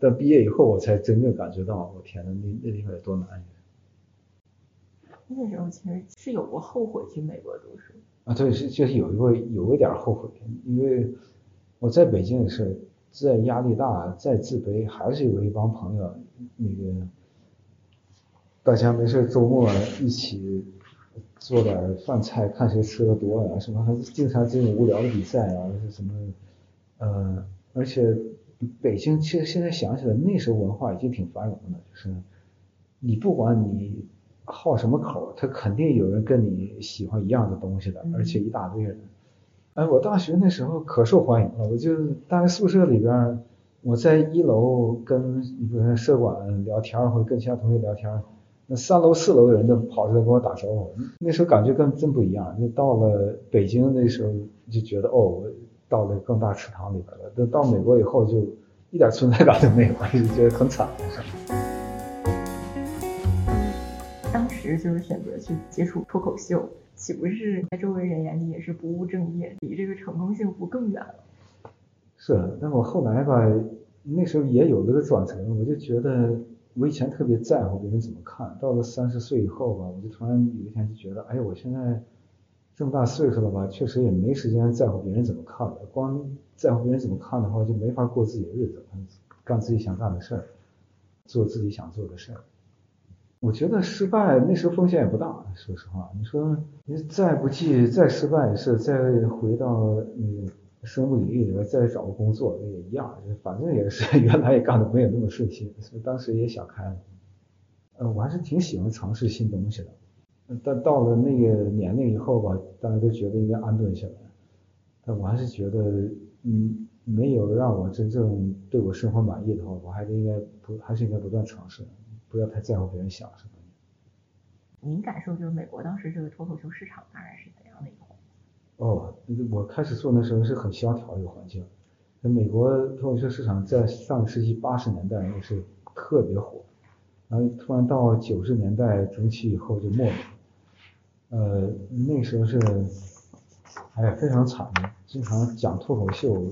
但毕业以后，我才真正感觉到，我天呐，那那地方有多难。那时候其实是有过后悔去美国读书。啊，对，是就是有一个有一点后悔，因为我在北京也是。再压力大，再自卑，还是有一帮朋友，那个大家没事周末一起做点饭菜，看谁吃的多呀，什么还经常这种无聊的比赛啊，是什么？呃，而且北京其实现在想起来，那时候文化已经挺繁荣的，就是你不管你好什么口，他肯定有人跟你喜欢一样的东西的，而且一大堆人。哎，我大学那时候可受欢迎了，我就大学宿舍里边，我在一楼跟比如说社管聊天，或者跟其他同学聊天，那三楼四楼的人都跑出来跟我打招呼，那时候感觉跟真不一样。就到了北京那时候就觉得哦，我到了更大池塘里边了。等到美国以后就一点存在感都没有，就觉得很惨。当时就是选择去接触脱口秀。岂不是在周围人眼里也是不务正业，离这个成功幸福更远了？是，但我后来吧，那时候也有这个转折，我就觉得我以前特别在乎别人怎么看，到了三十岁以后吧，我就突然有一天就觉得，哎呀，我现在这么大岁数了吧，确实也没时间在乎别人怎么看了，光在乎别人怎么看的话，就没法过自己的日子，干自己想干的事儿，做自己想做的事儿。我觉得失败那时候风险也不大，说实话。你说你再不济再失败也是再回到嗯生物领域里边再找个工作那也一样，反正也是 原来也干的没有那么顺心，所以当时也想开了。呃，我还是挺喜欢尝试新东西的，但到了那个年龄以后吧，大家都觉得应该安顿下来，但我还是觉得嗯没有让我真正对我生活满意的话，我还是应该不还是应该不断尝试。不要太在乎别人想什么。您感受就是美国当时这个脱口秀市场大概是怎样的一个环境？哦，我开始做那时候是很萧条一个环境。那美国脱口秀市场在上个世纪八十年代那是特别火，然后突然到九十年代中期以后就没落。呃，那时候是，哎呀，非常惨的，经常讲脱口秀。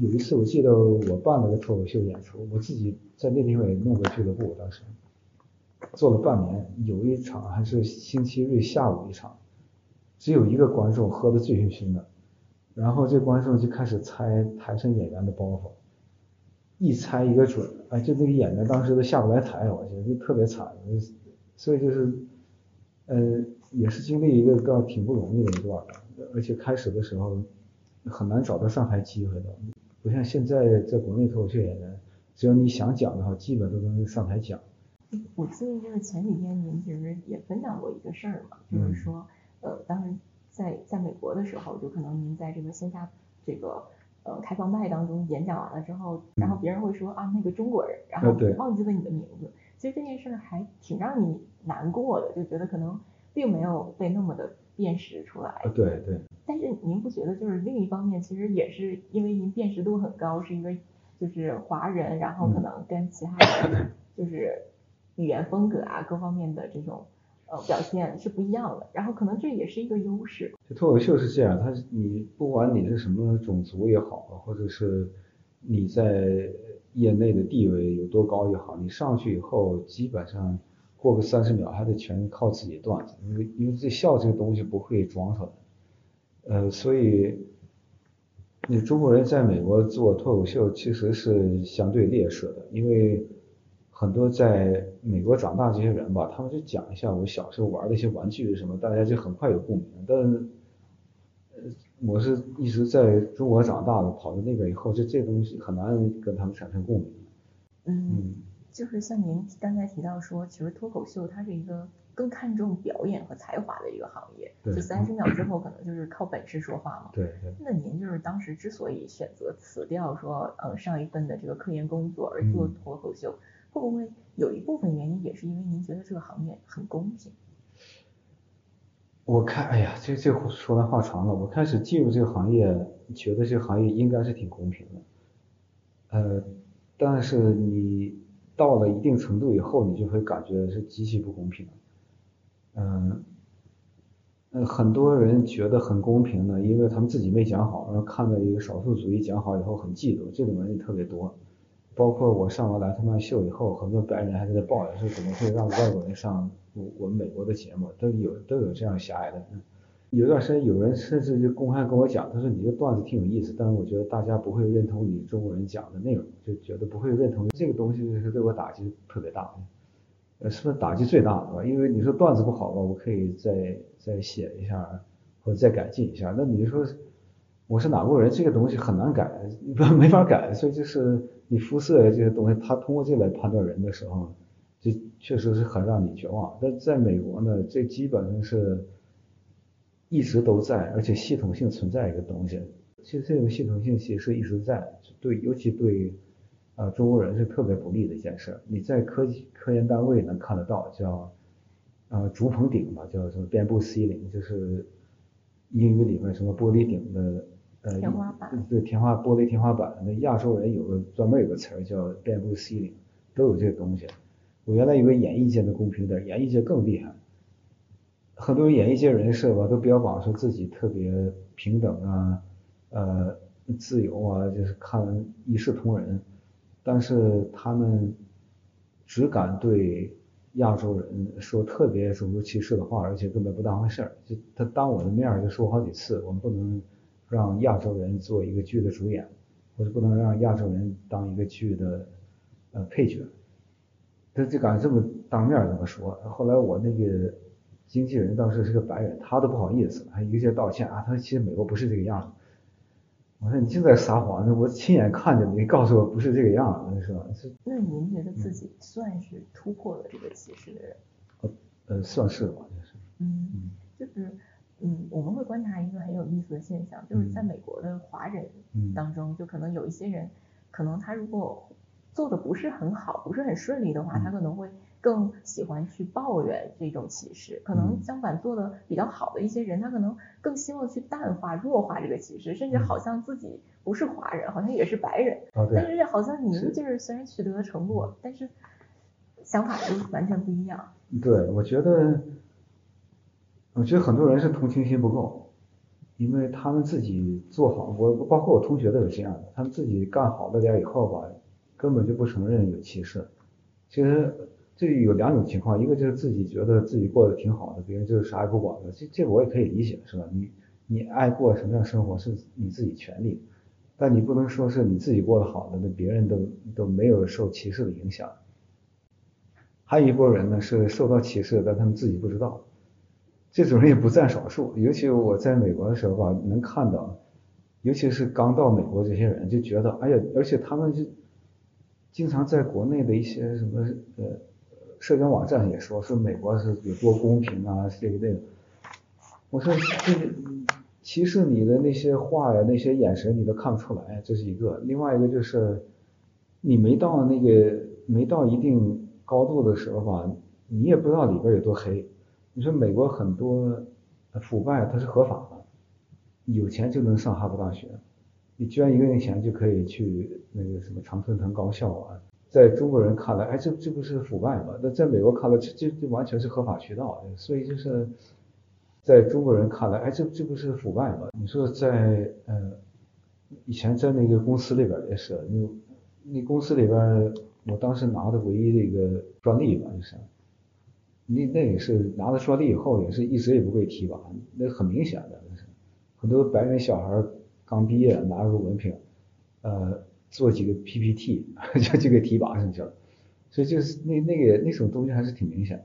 有一次我记得我办了个脱口秀演出，我自己在那地方也弄个俱乐部，当时做了半年，有一场还是星期日下午一场，只有一个观众喝的醉醺醺的，然后这观众就开始猜台上演员的包袱，一猜一个准，哎，就那个演员当时都下不来台，我觉得就特别惨，所以就是呃，也是经历一个倒挺不容易的一段，而且开始的时候很难找到上台机会的，不像现在在国内脱口秀演员，只要你想讲的话，基本都能上台讲。我记得就是前几天您其实也分享过一个事儿嘛，就是说，呃，当时在在美国的时候，就可能您在这个线下这个呃开放麦当中演讲完了之后，然后别人会说啊那个中国人，然后忘记了你的名字。其实这件事儿还挺让你难过的，就觉得可能并没有被那么的辨识出来。对对。但是您不觉得就是另一方面，其实也是因为您辨识度很高，是一个就是华人，然后可能跟其他人就是。语言风格啊，各方面的这种呃表现是不一样的，然后可能这也是一个优势。就脱口秀是这样，它你不管你是什么种族也好，或者是你在业内的地位有多高也好，你上去以后基本上过个三十秒还得全靠自己段子，因为因为这笑这个东西不会装出来，呃，所以你中国人在美国做脱口秀其实是相对劣势的，因为。很多在美国长大这些人吧，他们就讲一下我小时候玩的一些玩具什么，大家就很快有共鸣。但，呃，我是一直在中国长大的，跑到那边以后，就这东西很难跟他们产生共鸣。嗯，就是像您刚才提到说，其实脱口秀它是一个更看重表演和才华的一个行业，就三十秒之后可能就是靠本事说话嘛。对对。那您就是当时之所以选择辞掉说，呃，上一份的这个科研工作而做脱口秀。会不会有一部分原因也是因为您觉得这个行业很公平？我看，哎呀，这这说来话长了。我开始进入这个行业，觉得这个行业应该是挺公平的，呃，但是你到了一定程度以后，你就会感觉是极其不公平。嗯，嗯，很多人觉得很公平呢，因为他们自己没讲好，然后看到一个少数主义讲好以后很嫉妒，这种人也特别多。包括我上完莱特曼秀以后，很多白人还在抱怨说怎么会让外国人上我我们美国的节目，都有都有这样狭隘的。有段时间有人甚至就公开跟我讲，他说你这段子挺有意思，但是我觉得大家不会认同你中国人讲的内容，就觉得不会认同这个东西是对我打击特别大。呃，是不是打击最大的吧？因为你说段子不好吧，我可以再再写一下或者再改进一下。那你说我是哪国人，这个东西很难改，没法改，所以就是。你肤色这些东西，他通过这来判断人的时候，这确实是很让你绝望。但在美国呢，这基本上是一直都在，而且系统性存在一个东西。其实这种系统性其实一直在，对，尤其对啊中国人是特别不利的一件事。你在科技科研单位能看得到，叫啊竹棚顶吧，叫什么 bamboo ceiling，就是英语里面什么玻璃顶的。呃，天花板，对，天花玻璃天花板，那亚洲人有个专门有个词儿叫 bamboo ceiling，都有这个东西。我原来以为演艺界的公平点，演艺界更厉害。很多演艺界人士吧，都标榜说自己特别平等啊，呃，自由啊，就是看一视同仁，但是他们只敢对亚洲人说特别种族歧视的话，而且根本不当回事儿。就他当我的面就说好几次，我们不能。让亚洲人做一个剧的主演，或者不能让亚洲人当一个剧的呃配角，他就敢这么当面这么说。后来我那个经纪人当时是个白人，他都不好意思，还一个劲道歉啊。他说其实美国不是这个样子。我说你净在撒谎，那我亲眼看见你告诉我不是这个样子，是吧？那您觉得自己算是突破了这个歧视的人？呃，算是吧，就是。嗯，就是。嗯，我们会观察一个很有意思的现象，就是在美国的华人当中，就可能有一些人，可能他如果做的不是很好，不是很顺利的话，他可能会更喜欢去抱怨这种歧视。可能相反做的比较好的一些人，他可能更希望去淡化、弱化这个歧视，甚至好像自己不是华人，好像也是白人。但是好像您就是虽然取得了成果，但是想法就完全不一样。对，我觉得。我觉得很多人是同情心不够，因为他们自己做好，我包括我同学都是这样的，他们自己干好了点以后吧，根本就不承认有歧视。其实这有两种情况，一个就是自己觉得自己过得挺好的，别人就是啥也不管的，这这我也可以理解，是吧？你你爱过什么样生活是你自己权利，但你不能说是你自己过得好的，那别人都都没有受歧视的影响。还有一波人呢是受到歧视，但他们自己不知道。这种人也不占少数。尤其我在美国的时候吧，能看到，尤其是刚到美国这些人，就觉得，哎呀，而且他们就经常在国内的一些什么呃社交网站也说，说美国是有多公平啊，这个那个。我说这个歧视你的那些话呀，那些眼神你都看不出来，这是一个。另外一个就是你没到那个没到一定高度的时候吧，你也不知道里边有多黑。你说美国很多腐败它是合法的，有钱就能上哈佛大学，你捐一个月钱就可以去那个什么常春藤高校啊。在中国人看来，哎，这这不是腐败吗？那在美国看来，这这这完全是合法渠道。所以就是。在中国人看来，哎，这这不是腐败吗？你说在呃，以前在那个公司里边也是，那那公司里边，我当时拿的唯一的一个专利吧，就是，那那也是拿了专利以后，也是一直也不被提拔，那很明显的，那是很多白人小孩刚毕业拿个文凭，呃，做几个 PPT 就就给提拔上去了，所以就是那那个那种东西还是挺明显的。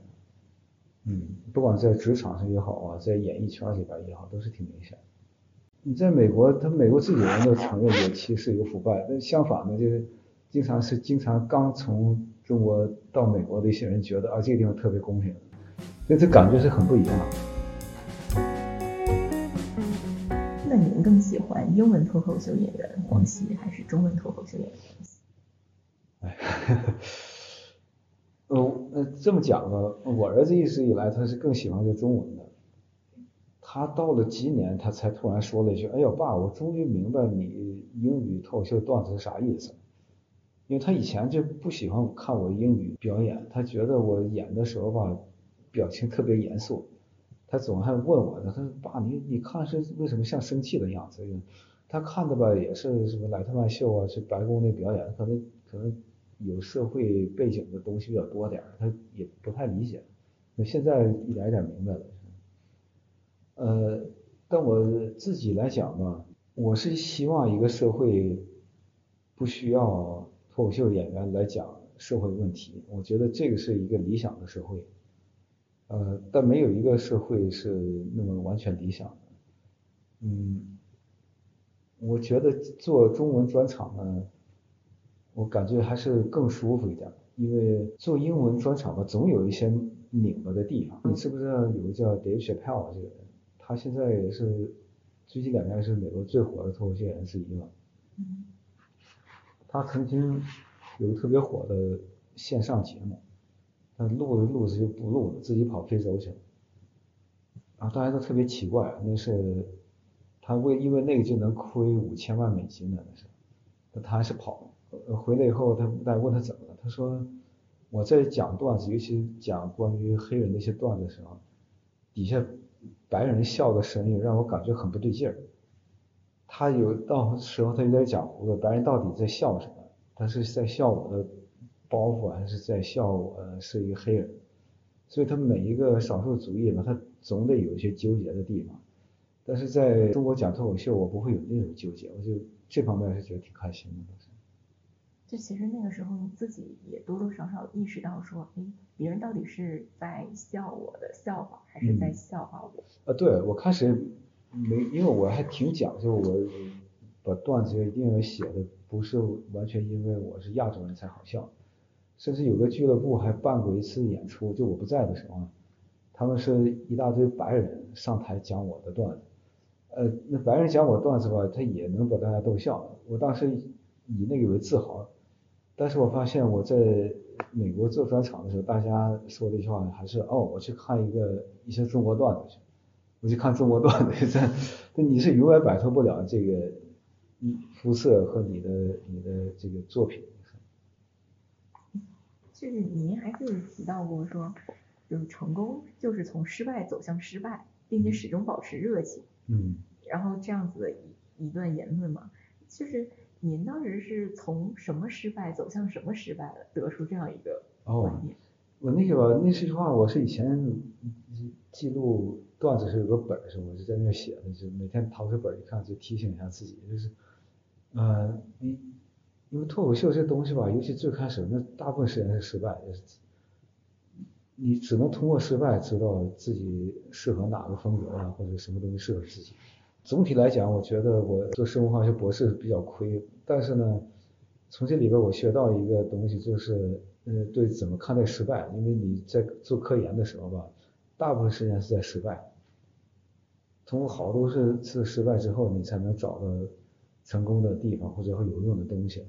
嗯，不管在职场上也好啊，在演艺圈里边也好，都是挺明显。你在美国，他美国自己人都承认有歧视有腐败，但相反呢，就是经常是经常刚从中国到美国的一些人觉得啊，这个地方特别公平，所以这感觉是很不一样的。您更喜欢英文脱口秀演员王希，还是中文脱口秀演员？哎。呃，呃，这么讲吧，我儿子一直以来他是更喜欢这中文的。他到了今年，他才突然说了一句：“哎呦，爸，我终于明白你英语脱口秀段子是啥意思。”因为他以前就不喜欢看我英语表演，他觉得我演的时候吧，表情特别严肃。他总还问我，他说：“爸，你你看是为什么像生气的样子？”他看的吧，也是什么莱特曼秀啊，是白宫那表演，可能可能。有社会背景的东西比较多点儿，他也不太理解。那现在一点一点明白了。呃，但我自己来讲吧，我是希望一个社会不需要脱口秀演员来讲社会问题。我觉得这个是一个理想的社会。呃，但没有一个社会是那么完全理想的。嗯，我觉得做中文专场呢。我感觉还是更舒服一点，因为做英文专场吧，总有一些拧巴的地方。你知不知道有个叫 Dave Chappelle 这个人？他现在也是最近两年是美国最火的脱口秀演员之一嘛。他曾经有个特别火的线上节目，他录着录着就不录了，自己跑非洲去了。然后大家都特别奇怪，那是他为因为那个就能亏五千万美金的那是，那他还是跑。回来以后，他大家问他怎么了，他说我在讲段子，尤其讲关于黑人的一些段子的时候，底下白人笑的声音让我感觉很不对劲儿。他有到时候他有点讲糊涂，白人到底在笑什么？他是在笑我的包袱，还是在笑我是一个黑人？所以他每一个少数族裔嘛，他总得有一些纠结的地方。但是在中国讲脱口秀，我不会有那种纠结，我就这方面是觉得挺开心的。就其实那个时候你自己也多多少少意识到说，哎，别人到底是在笑我的笑话，还是在笑话我？啊，对我开始没，因为我还挺讲究，我把段子一定要写的不是完全因为我是亚洲人才好笑，甚至有个俱乐部还办过一次演出，就我不在的时候，他们是一大堆白人上台讲我的段子，呃，那白人讲我段子吧，他也能把大家逗笑，我当时以那个为自豪。但是我发现我在美国做专场的时候，大家说的一句话还是哦，我去看一个一些中国段子去，我去看中国段子，这这你是永远摆脱不了这个肤色和你的你的这个作品。就是您还是提到过说，就是成功就是从失败走向失败，并且始终保持热情。嗯。然后这样子的一一段言论嘛，就是。您当时是从什么失败走向什么失败的，得出这样一个观念？我那个那句话，我是以前记录段子是有个本儿，是我是在那写的，就每天掏出本儿一看，就提醒一下自己，就是，呃，你因为脱口秀这东西吧，尤其最开始那大部分时间是失败，就是，你只能通过失败知道自己适合哪个风格啊，或者什么东西适合自己。总体来讲，我觉得我做生物化学博士比较亏，但是呢，从这里边我学到一个东西，就是呃，对怎么看待失败。因为你在做科研的时候吧，大部分时间是在失败，通过好多次次失败之后，你才能找到成功的地方或者有用的东西。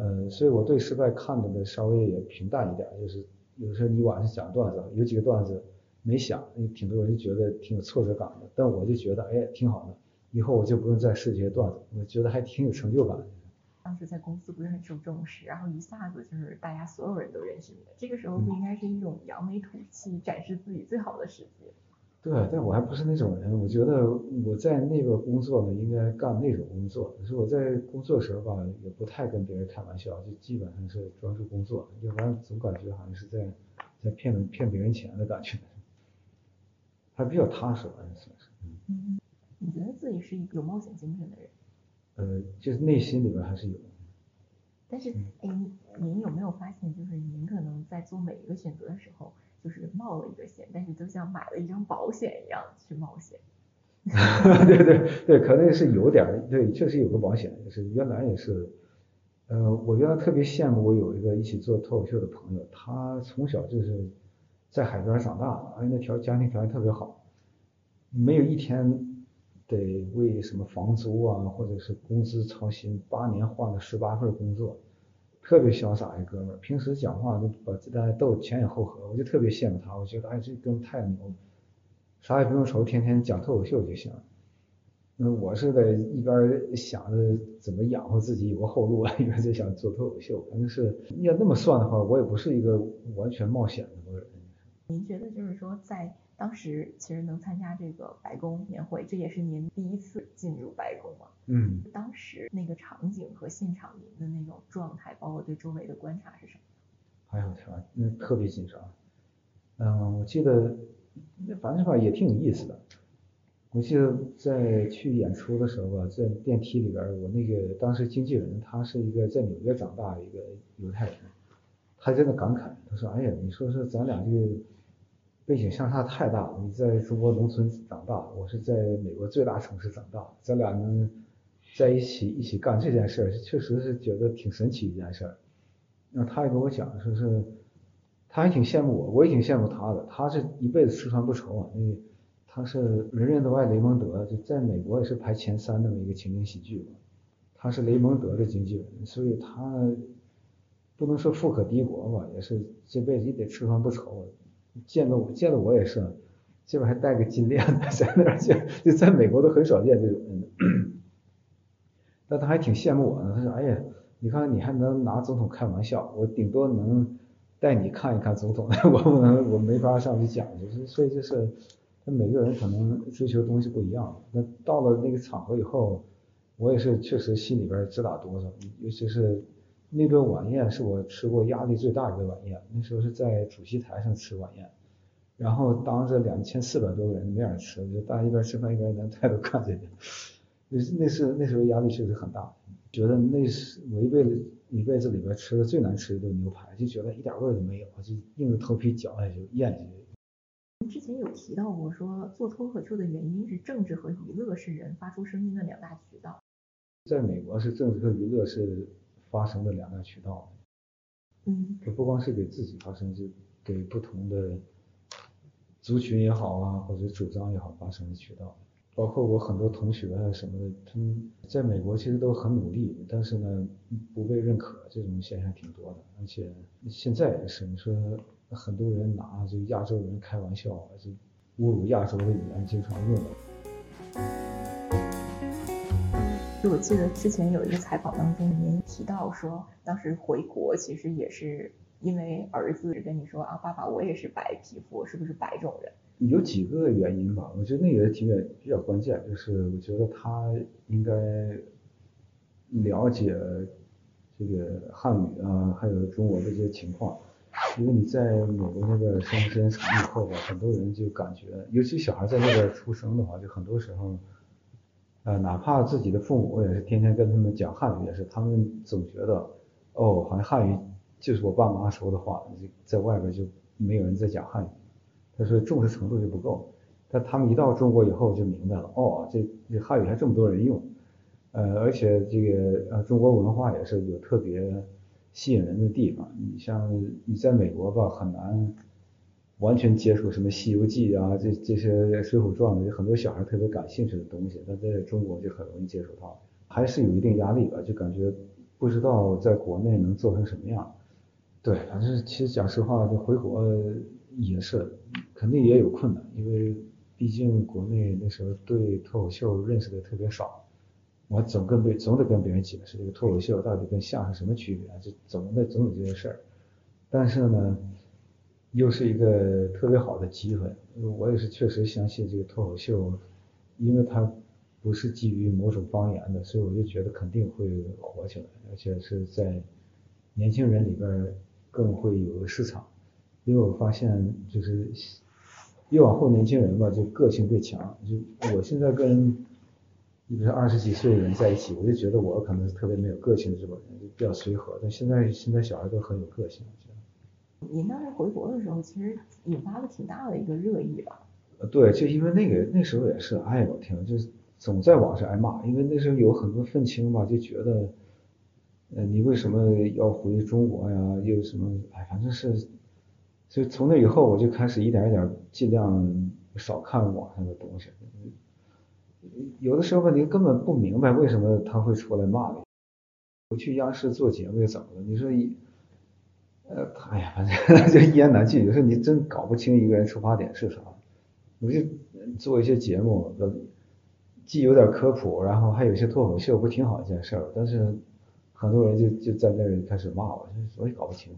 呃，所以我对失败看的呢稍微也平淡一点，就是有时候你晚上讲段子，有几个段子。没想，挺多人觉得挺有挫折感的，但我就觉得，哎，挺好的，以后我就不用再试这些段子，我觉得还挺有成就感的。当时在公司不是很受重视，然后一下子就是大家所有人都认识你了，这个时候不应该是一种扬眉吐气、展示自己最好的时机？对，但我还不是那种人，我觉得我在那边工作呢，应该干那种工作。可是我在工作时候吧，也不太跟别人开玩笑，就基本上是专注工作，要不然总感觉好像是在在骗骗别人钱的感觉。还比较踏实吧，算是。嗯，你觉得自己是一个有冒险精神的人？呃，就是内心里边还是有。但是，哎，您有没有发现，就是您可能在做每一个选择的时候，就是冒了一个险，但是就像买了一张保险一样去冒险。对对对，可能是有点，对，确实有个保险，就是原来也是，呃，我原来特别羡慕我有一个一起做脱口秀的朋友，他从小就是。在海边长大的，而且那条家庭条件特别好，没有一天得为什么房租啊或者是工资操心，八年换了十八份工作，特别潇洒一哥们儿，平时讲话都把大家逗前仰后合，我就特别羡慕他，我觉得哎这哥们太牛了，啥也不用愁，天天讲脱口秀就行了。那我是在一边想着怎么养活自己有个后路，一边在想做脱口秀，反正是要那么算的话，我也不是一个完全冒险的人。您觉得就是说，在当时其实能参加这个白宫年会，这也是您第一次进入白宫吗？嗯。当时那个场景和现场您的那种状态，包括对周围的观察是什么？哎呦天，那特别紧张。嗯，我记得，反正吧也挺有意思的。我记得在去演出的时候吧，在电梯里边，我那个当时经纪人他是一个在纽约长大的一个犹太人，他在那感慨，他说：“哎呀，你说说咱俩就。”背景相差太大，你在中国农村长大，我是在美国最大城市长大，咱俩能在一起一起干这件事，确实是觉得挺神奇一件事儿。那他也跟我讲，说是他还挺羡慕我，我也挺羡慕他的。他是一辈子吃穿不愁啊，因为他是人人都爱雷蒙德，就在美国也是排前三那么一个情景喜剧嘛。他是雷蒙德的经纪人，所以他不能说富可敌国吧，也是这辈子也得吃穿不愁。见到我，见到我也是，这边还带个金链子在那儿，就就在美国都很少见这种人。但他还挺羡慕我呢，他说：“哎呀，你看你还能拿总统开玩笑，我顶多能带你看一看总统，我不能，我没法上去讲就是。”所以就是，他每个人可能追求的东西不一样。那到了那个场合以后，我也是确实心里边直打哆嗦，尤其是。那顿晚宴是我吃过压力最大的一个晚宴，那时候是在主席台上吃晚宴，然后当着两千四百多个人没人吃，就大家一边吃饭一边咱抬头看着你，那那是那时候压力确实很大，觉得那是我一辈子一辈子里边吃的最难吃的一顿牛排，就觉得一点味儿都没有，就硬着头皮嚼下去咽下去。您之前有提到过说做脱口秀的原因是政治和娱乐是人发出声音的两大渠道，在美国是政治和娱乐是。发声的两大渠道，嗯，这不光是给自己发声，就给不同的族群也好啊，或者主张也好发声的渠道。包括我很多同学啊什么的，他们在美国其实都很努力，但是呢不被认可，这种现象挺多的。而且现在也是，你说很多人拿这亚洲人开玩笑，就侮辱亚洲的语言经常用的。就我记得之前有一个采访当中，您提到说，当时回国其实也是因为儿子跟你说啊，爸爸我也是白皮肤，是不是白种人？有几个原因吧，我觉得那个挺比较关键，就是我觉得他应该了解这个汉语啊，还有中国的这些情况，因为你在美国那边生活时间长以后吧，很多人就感觉，尤其小孩在那边出生的话，就很多时候。呃，哪怕自己的父母也是天天跟他们讲汉语，也是他们总觉得，哦，好像汉语就是我爸妈说的话，在外边就没有人在讲汉语，他说重视程度就不够。但他们一到中国以后就明白了，哦，这这汉语还这么多人用，呃，而且这个呃中国文化也是有特别吸引人的地方。你像你在美国吧，很难完全接触什么《西游记》啊，这这些《水浒传》的，有很多小孩特别感兴趣的东西，但在中国就很容易接触到，还是有一定压力吧，就感觉不知道在国内能做成什么样。对，反正其实讲实话，就回国也是肯定也有困难，因为。毕竟国内那时候对脱口秀认识的特别少，我总跟别总得跟别人解释这个脱口秀到底跟相声什么区别，就总得总有这些事儿。但是呢，又是一个特别好的机会，我也是确实相信这个脱口秀，因为它不是基于某种方言的，所以我就觉得肯定会火起来，而且是在年轻人里边更会有市场，因为我发现就是。越往后年轻人吧，就个性越强。就我现在跟你，比如二十几岁的人在一起，我就觉得我可能是特别没有个性的这种人，就比较随和。但现在现在小孩都很有个性。您当时回国的时候，其实引发了挺大的一个热议吧？呃，对，就因为那个那时候也是，哎我天，就是总在网上挨骂，因为那时候有很多愤青吧，就觉得，呃，你为什么要回中国呀？又什么？哎，反正是。所以从那以后，我就开始一点一点尽量少看网上的东西。有的时候吧，你根本不明白为什么他会出来骂你。不去央视做节目又怎么了？你说一，呃，哎呀，反正 就一言难尽。有时候你真搞不清一个人出发点是啥。我就做一些节目，既有点科普，然后还有一些脱口秀，不挺好一件事儿。但是很多人就就在那里开始骂我，我也搞不清。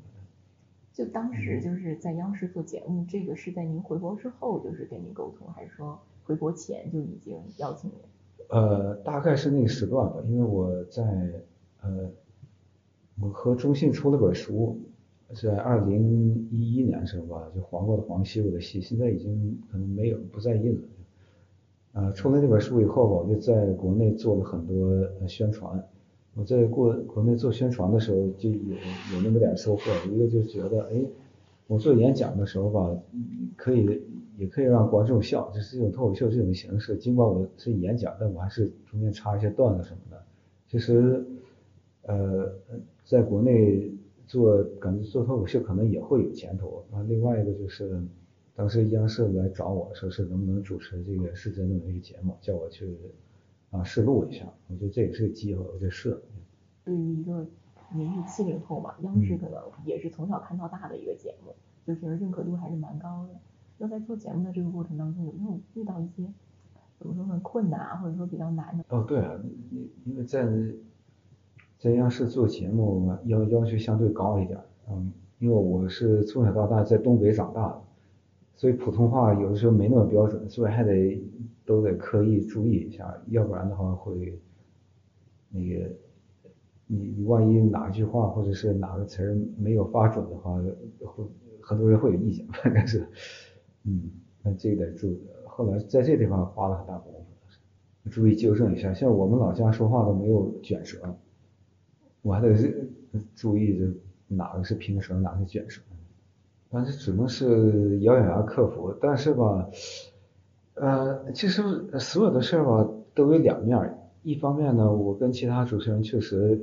就当时就是在央视做节目，这个是在您回国之后就是跟您沟通，还是说回国前就已经邀请您？呃，大概是那个时段吧，因为我在呃，我和中信出了本书，在二零一一年的时候吧，就黄过的黄，西过的西，现在已经可能没有不再印了。呃，出了那本书以后吧，我就在国内做了很多宣传。我在过国内做宣传的时候，就有有那么点收获。一个就觉得，哎，我做演讲的时候吧，可以也可以让观众笑，就是这种脱口秀这种形式。尽管我是演讲，但我还是中间插一些段子什么的。其实，呃，在国内做感觉做脱口秀可能也会有前途。啊，另外一个就是，当时央视来找我说是能不能主持这个是真的一个节目，叫我去。啊，试录一下，我觉得这也是个机会，我就试了。对于一个您是七零后嘛，央视可能也是从小看到大的一个节目，就是认可度还是蛮高的。那在做节目的这个过程当中，有没有遇到一些怎么说呢困难啊，或者说比较难的？哦，对啊，因为在在央视做节目要要求相对高一点，嗯，因为我是从小到大在东北长大的，所以普通话有的时候没那么标准，所以还得。都得刻意注意一下，要不然的话会那个你你万一哪句话或者是哪个词儿没有发准的话，会很多人会有意见，反正是嗯，那这个得注意。后来在这地方花了很大功夫，注意纠正一下。像我们老家说话都没有卷舌，我还得注意这哪个是平舌，哪个是卷舌。但是只能是咬咬牙克服。但是吧。呃，其实所有的事儿吧都有两面。一方面呢，我跟其他主持人确实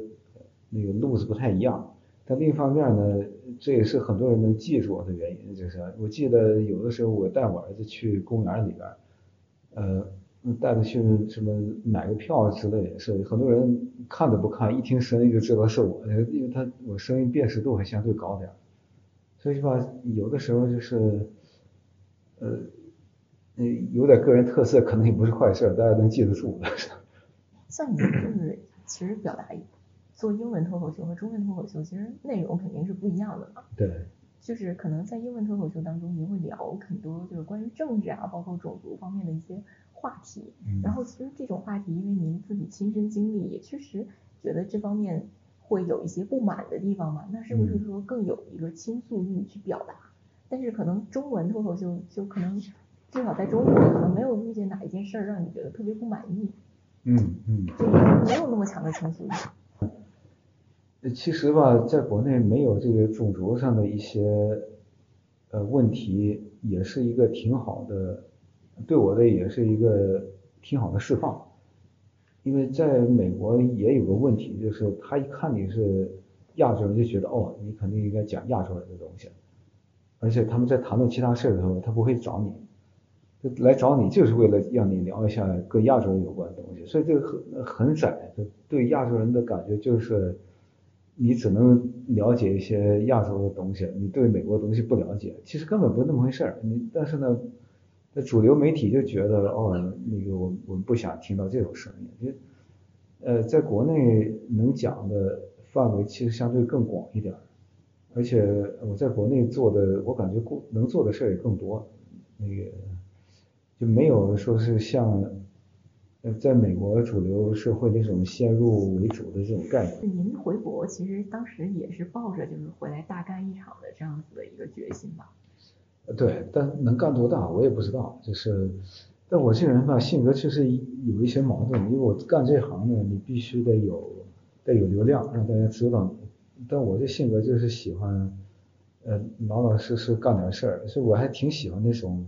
那个路子不太一样。但另一方面呢，这也是很多人能记住我的原因。就是我记得有的时候我带我儿子去公园里边，呃，带他去什么买个票之类的，是很多人看都不看，一听声音就知道是我，因为他我声音辨识度还相对高点儿。所以吧，有的时候就是，呃。嗯，有点个人特色可能也不是坏事，大家能记得住的。像你就是其实表达做英文脱口秀和中文脱口秀，其实内容肯定是不一样的嘛。对。就是可能在英文脱口秀当中，你会聊很多就是关于政治啊，包括种族方面的一些话题。嗯。然后其实这种话题，因为您自己亲身经历，也确实觉得这方面会有一些不满的地方嘛。那是不是说更有一个倾诉欲去表达？但是可能中文脱口秀就可能。至少在中国，可能没有遇见哪一件事儿让你觉得特别不满意。嗯嗯。就没有那么强的倾诉欲。其实吧，在国内没有这个种族上的一些呃问题，也是一个挺好的，对我的也是一个挺好的释放。因为在美国也有个问题，就是他一看你是亚洲人，就觉得哦，你肯定应该讲亚洲人的东西。而且他们在谈论其他事儿的时候，他不会找你，就来找你就是为了让你聊一下跟亚洲人有关的东西。所以这个很很窄，就对亚洲人的感觉就是你只能了解一些亚洲的东西，你对美国的东西不了解，其实根本不是那么回事儿。你但是呢？那主流媒体就觉得哦，那个我我们不想听到这种声音，就呃，在国内能讲的范围其实相对更广一点，而且我在国内做的，我感觉能做的事儿也更多，那个就没有说是像呃在美国主流社会那种先入为主的这种概念。您回国其实当时也是抱着就是回来大干一场的这样子的一个决心吧？呃对，但能干多大我也不知道。就是，但我这人吧，性格确实有一些矛盾。因为我干这行呢，你必须得有得有流量，让大家知道。但我这性格就是喜欢，呃，老老实实干点事儿。所以我还挺喜欢那种，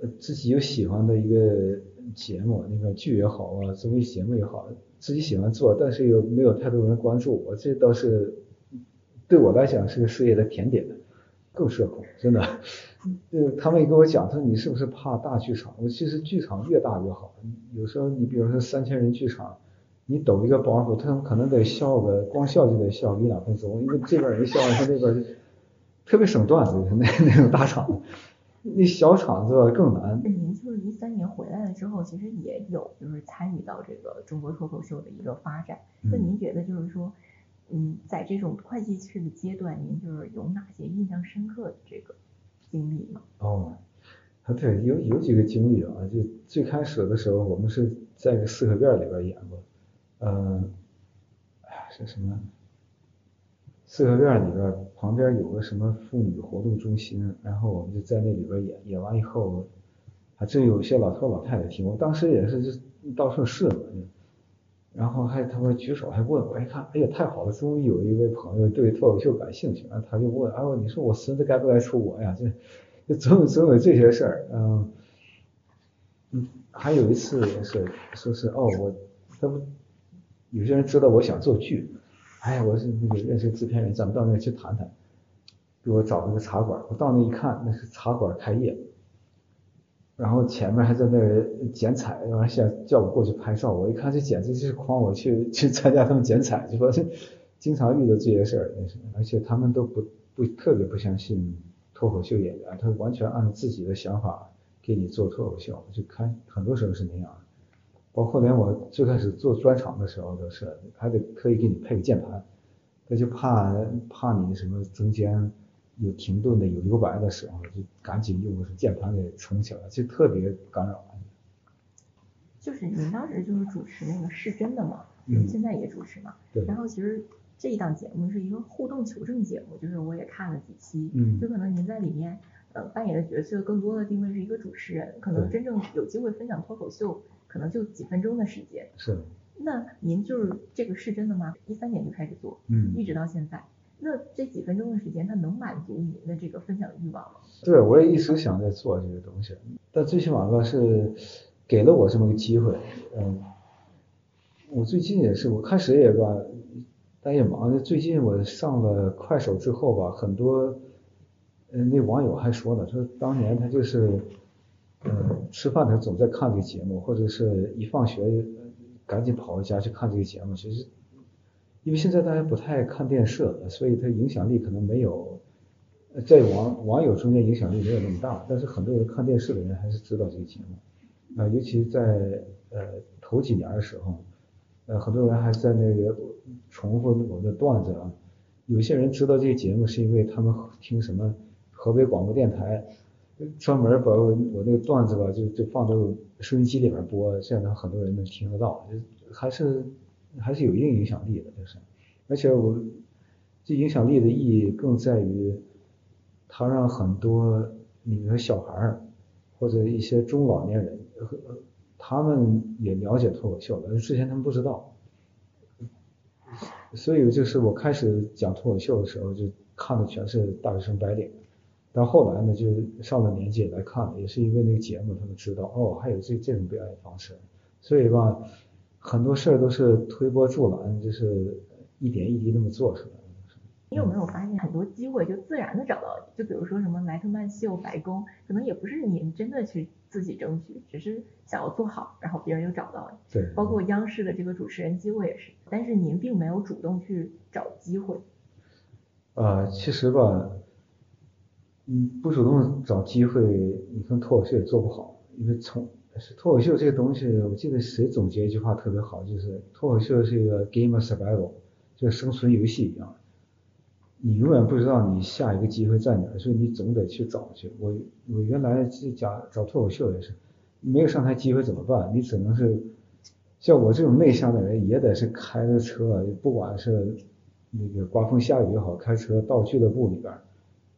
呃，自己有喜欢的一个节目，那个剧也好啊，综艺节目也好，自己喜欢做，但是又没有太多人关注我，这倒是对我来讲是个事业的甜点。更社恐，真的。呃，他们也跟我讲，他说你是不是怕大剧场？我其实剧场越大越好。有时候你比如说三千人剧场，你抖一个包袱，他们可能得笑个，光笑就得笑一两分钟，因为这边人笑，他那边特别省段子，那那种大场子。那小场子更难。您就是一三年回来了之后，其实也有就是参与到这个中国脱口秀的一个发展。那您觉得就是说？嗯，在这种会计师的阶段，您就是有哪些印象深刻的这个经历吗？哦，啊对，有有几个经历啊，就最开始的时候，我们是在个四合院里边演过，嗯，哎呀，是什么？四合院里边旁边有个什么妇女活动中心，然后我们就在那里边演，演完以后，还真有些老头老太太听，我当时也是就到处试嘛。就然后还他们举手还问我，一看，哎呀，太好了，终于有一位朋友对脱口秀感兴趣，然后他就问，哎呦，你说我孙子该不该出国呀？这，这总有总有这些事儿，嗯，嗯，还有一次也是，说是哦，我，他们，有些人知道我想做剧，哎呀，我是那个认识制片人，咱们到那去谈谈，给我找了个茶馆，我到那一看，那是茶馆开业。然后前面还在那儿剪彩，完现叫我过去拍照，我一看这简直就是诓我去去参加他们剪彩，就说 经常遇到这些事儿，而且他们都不不特别不相信脱口秀演员，他完全按自己的想法给你做脱口秀，就看很多时候是那样，包括连我最开始做专场的时候都是，还得特意给你配个键盘，他就怕怕你什么中间。有停顿的、有留白的时候，就赶紧用个键盘给冲起来，就特别干扰。就是您当时就是主持那个是真的吗？嗯。现在也主持嘛。对。然后其实这一档节目是一个互动求证节目，就是我也看了几期。嗯。就可能您在里面呃扮演的角色更多的定位是一个主持人，可能真正有机会分享脱口秀，可能就几分钟的时间。是。那您就是这个是真的吗？一三年就开始做，嗯，一直到现在。那这几分钟的时间，它能满足您的这个分享欲望吗？对，我也一直想在做这个东西，但最起码吧是给了我这么个机会。嗯，我最近也是，我开始也吧，但也忙。最近我上了快手之后吧，很多嗯那网友还说呢，说当年他就是嗯吃饭他总在看这个节目，或者是一放学赶紧跑回家去看这个节目，其实。因为现在大家不太看电视，所以它影响力可能没有在网网友中间影响力没有那么大。但是很多人看电视的人还是知道这个节目啊，尤其在呃头几年的时候，呃很多人还在那个重复我的段子啊。有些人知道这个节目是因为他们听什么河北广播电台专门把我我那个段子吧就就放到收音机里边播，这样很多人能听得到，还是。还是有一定影响力的，就是，而且我这影响力的意义更在于，它让很多你的小孩儿或者一些中老年人和，他们也了解脱口秀了，之前他们不知道。所以就是我开始讲脱口秀的时候，就看的全是大学生白领，但后来呢，就上了年纪来看，也是因为那个节目，他们知道哦，还有这这种表演方式，所以吧，很多事儿都是推波助澜，就是一点一滴那么做出来的。你有没有发现很多机会就自然的找到？就比如说什么莱特曼秀、白宫，可能也不是您真的去自己争取，只是想要做好，然后别人就找到了。对。包括央视的这个主持人机会也是，但是您并没有主动去找机会。呃，其实吧，嗯，不主动找机会，你跟脱口秀也做不好，因为从是脱口秀这个东西，我记得谁总结一句话特别好，就是脱口秀是一个 game of survival，就生存游戏一样。你永远不知道你下一个机会在哪，所以你总得去找去。我我原来是讲找脱口秀也是，没有上台机会怎么办？你只能是像我这种内向的人，也得是开着车，不管是那个刮风下雨也好，开车到俱乐部里边，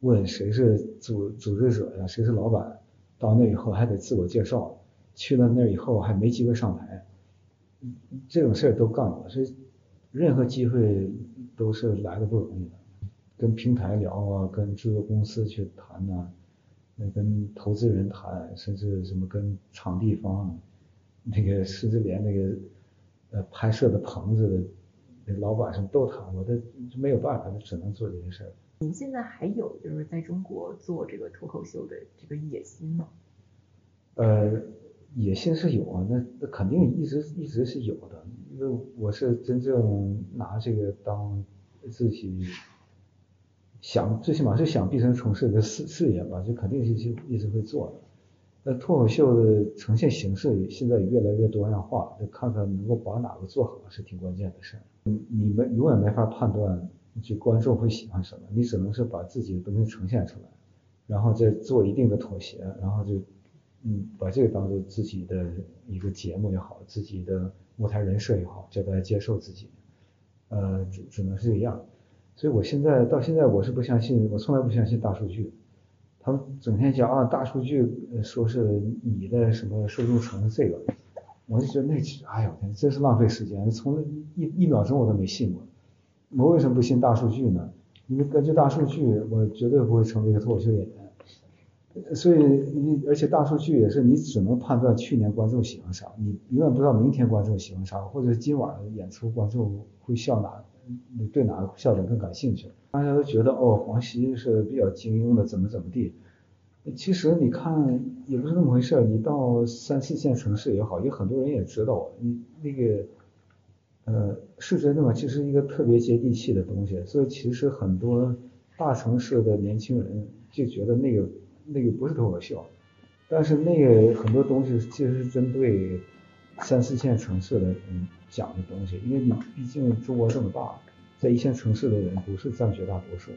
问谁是组组织者呀，谁是老板，到那以后还得自我介绍，去了那儿以后还没机会上台，这种事儿都干过，所以任何机会都是来的不容易的。跟平台聊啊，跟制作公司去谈呐，那跟投资人谈，甚至什么跟场地方，那个 甚至连那个呃拍摄的棚子的那老板什么都谈，我这没有办法，就只能做这些事儿。您现在还有就是在中国做这个脱口秀的这个野心吗？呃，野心是有啊，那那肯定一直一直是有的，因为我是真正拿这个当自己。想最起码是想毕生从事的事事业吧，就肯定是就一直会做的。那脱口秀的呈现形式现在越来越多样化，就看看能够把哪个做好是挺关键的事儿。你们永远没法判断就观众会喜欢什么，你只能是把自己的东西呈现出来，然后再做一定的妥协，然后就嗯把这个当做自己的一个节目也好，自己的舞台人设也好，叫大家接受自己，呃只只能是这样。所以，我现在到现在，我是不相信，我从来不相信大数据。他们整天讲啊，大数据说是你的什么受众层这个，我就觉得那，哎呦天，真是浪费时间，从一一秒钟我都没信过。我为什么不信大数据呢？因为根据大数据，我绝对不会成为一个脱口秀演员。所以你，而且大数据也是你只能判断去年观众喜欢啥，你永远不知道明天观众喜欢啥，或者今晚演出观众会笑哪。你对哪个笑点更感兴趣？大家都觉得哦，黄西是比较精英的，怎么怎么地。其实你看也不是那么回事儿。你到三四线城市也好，有很多人也知道你那个，呃，是真的吗？其实一个特别接地气的东西。所以其实很多大城市的年轻人就觉得那个那个不是脱口秀，但是那个很多东西其实是针对。三四线城市的人讲的东西，因为你毕竟中国这么大，在一线城市的人不是占绝大多数。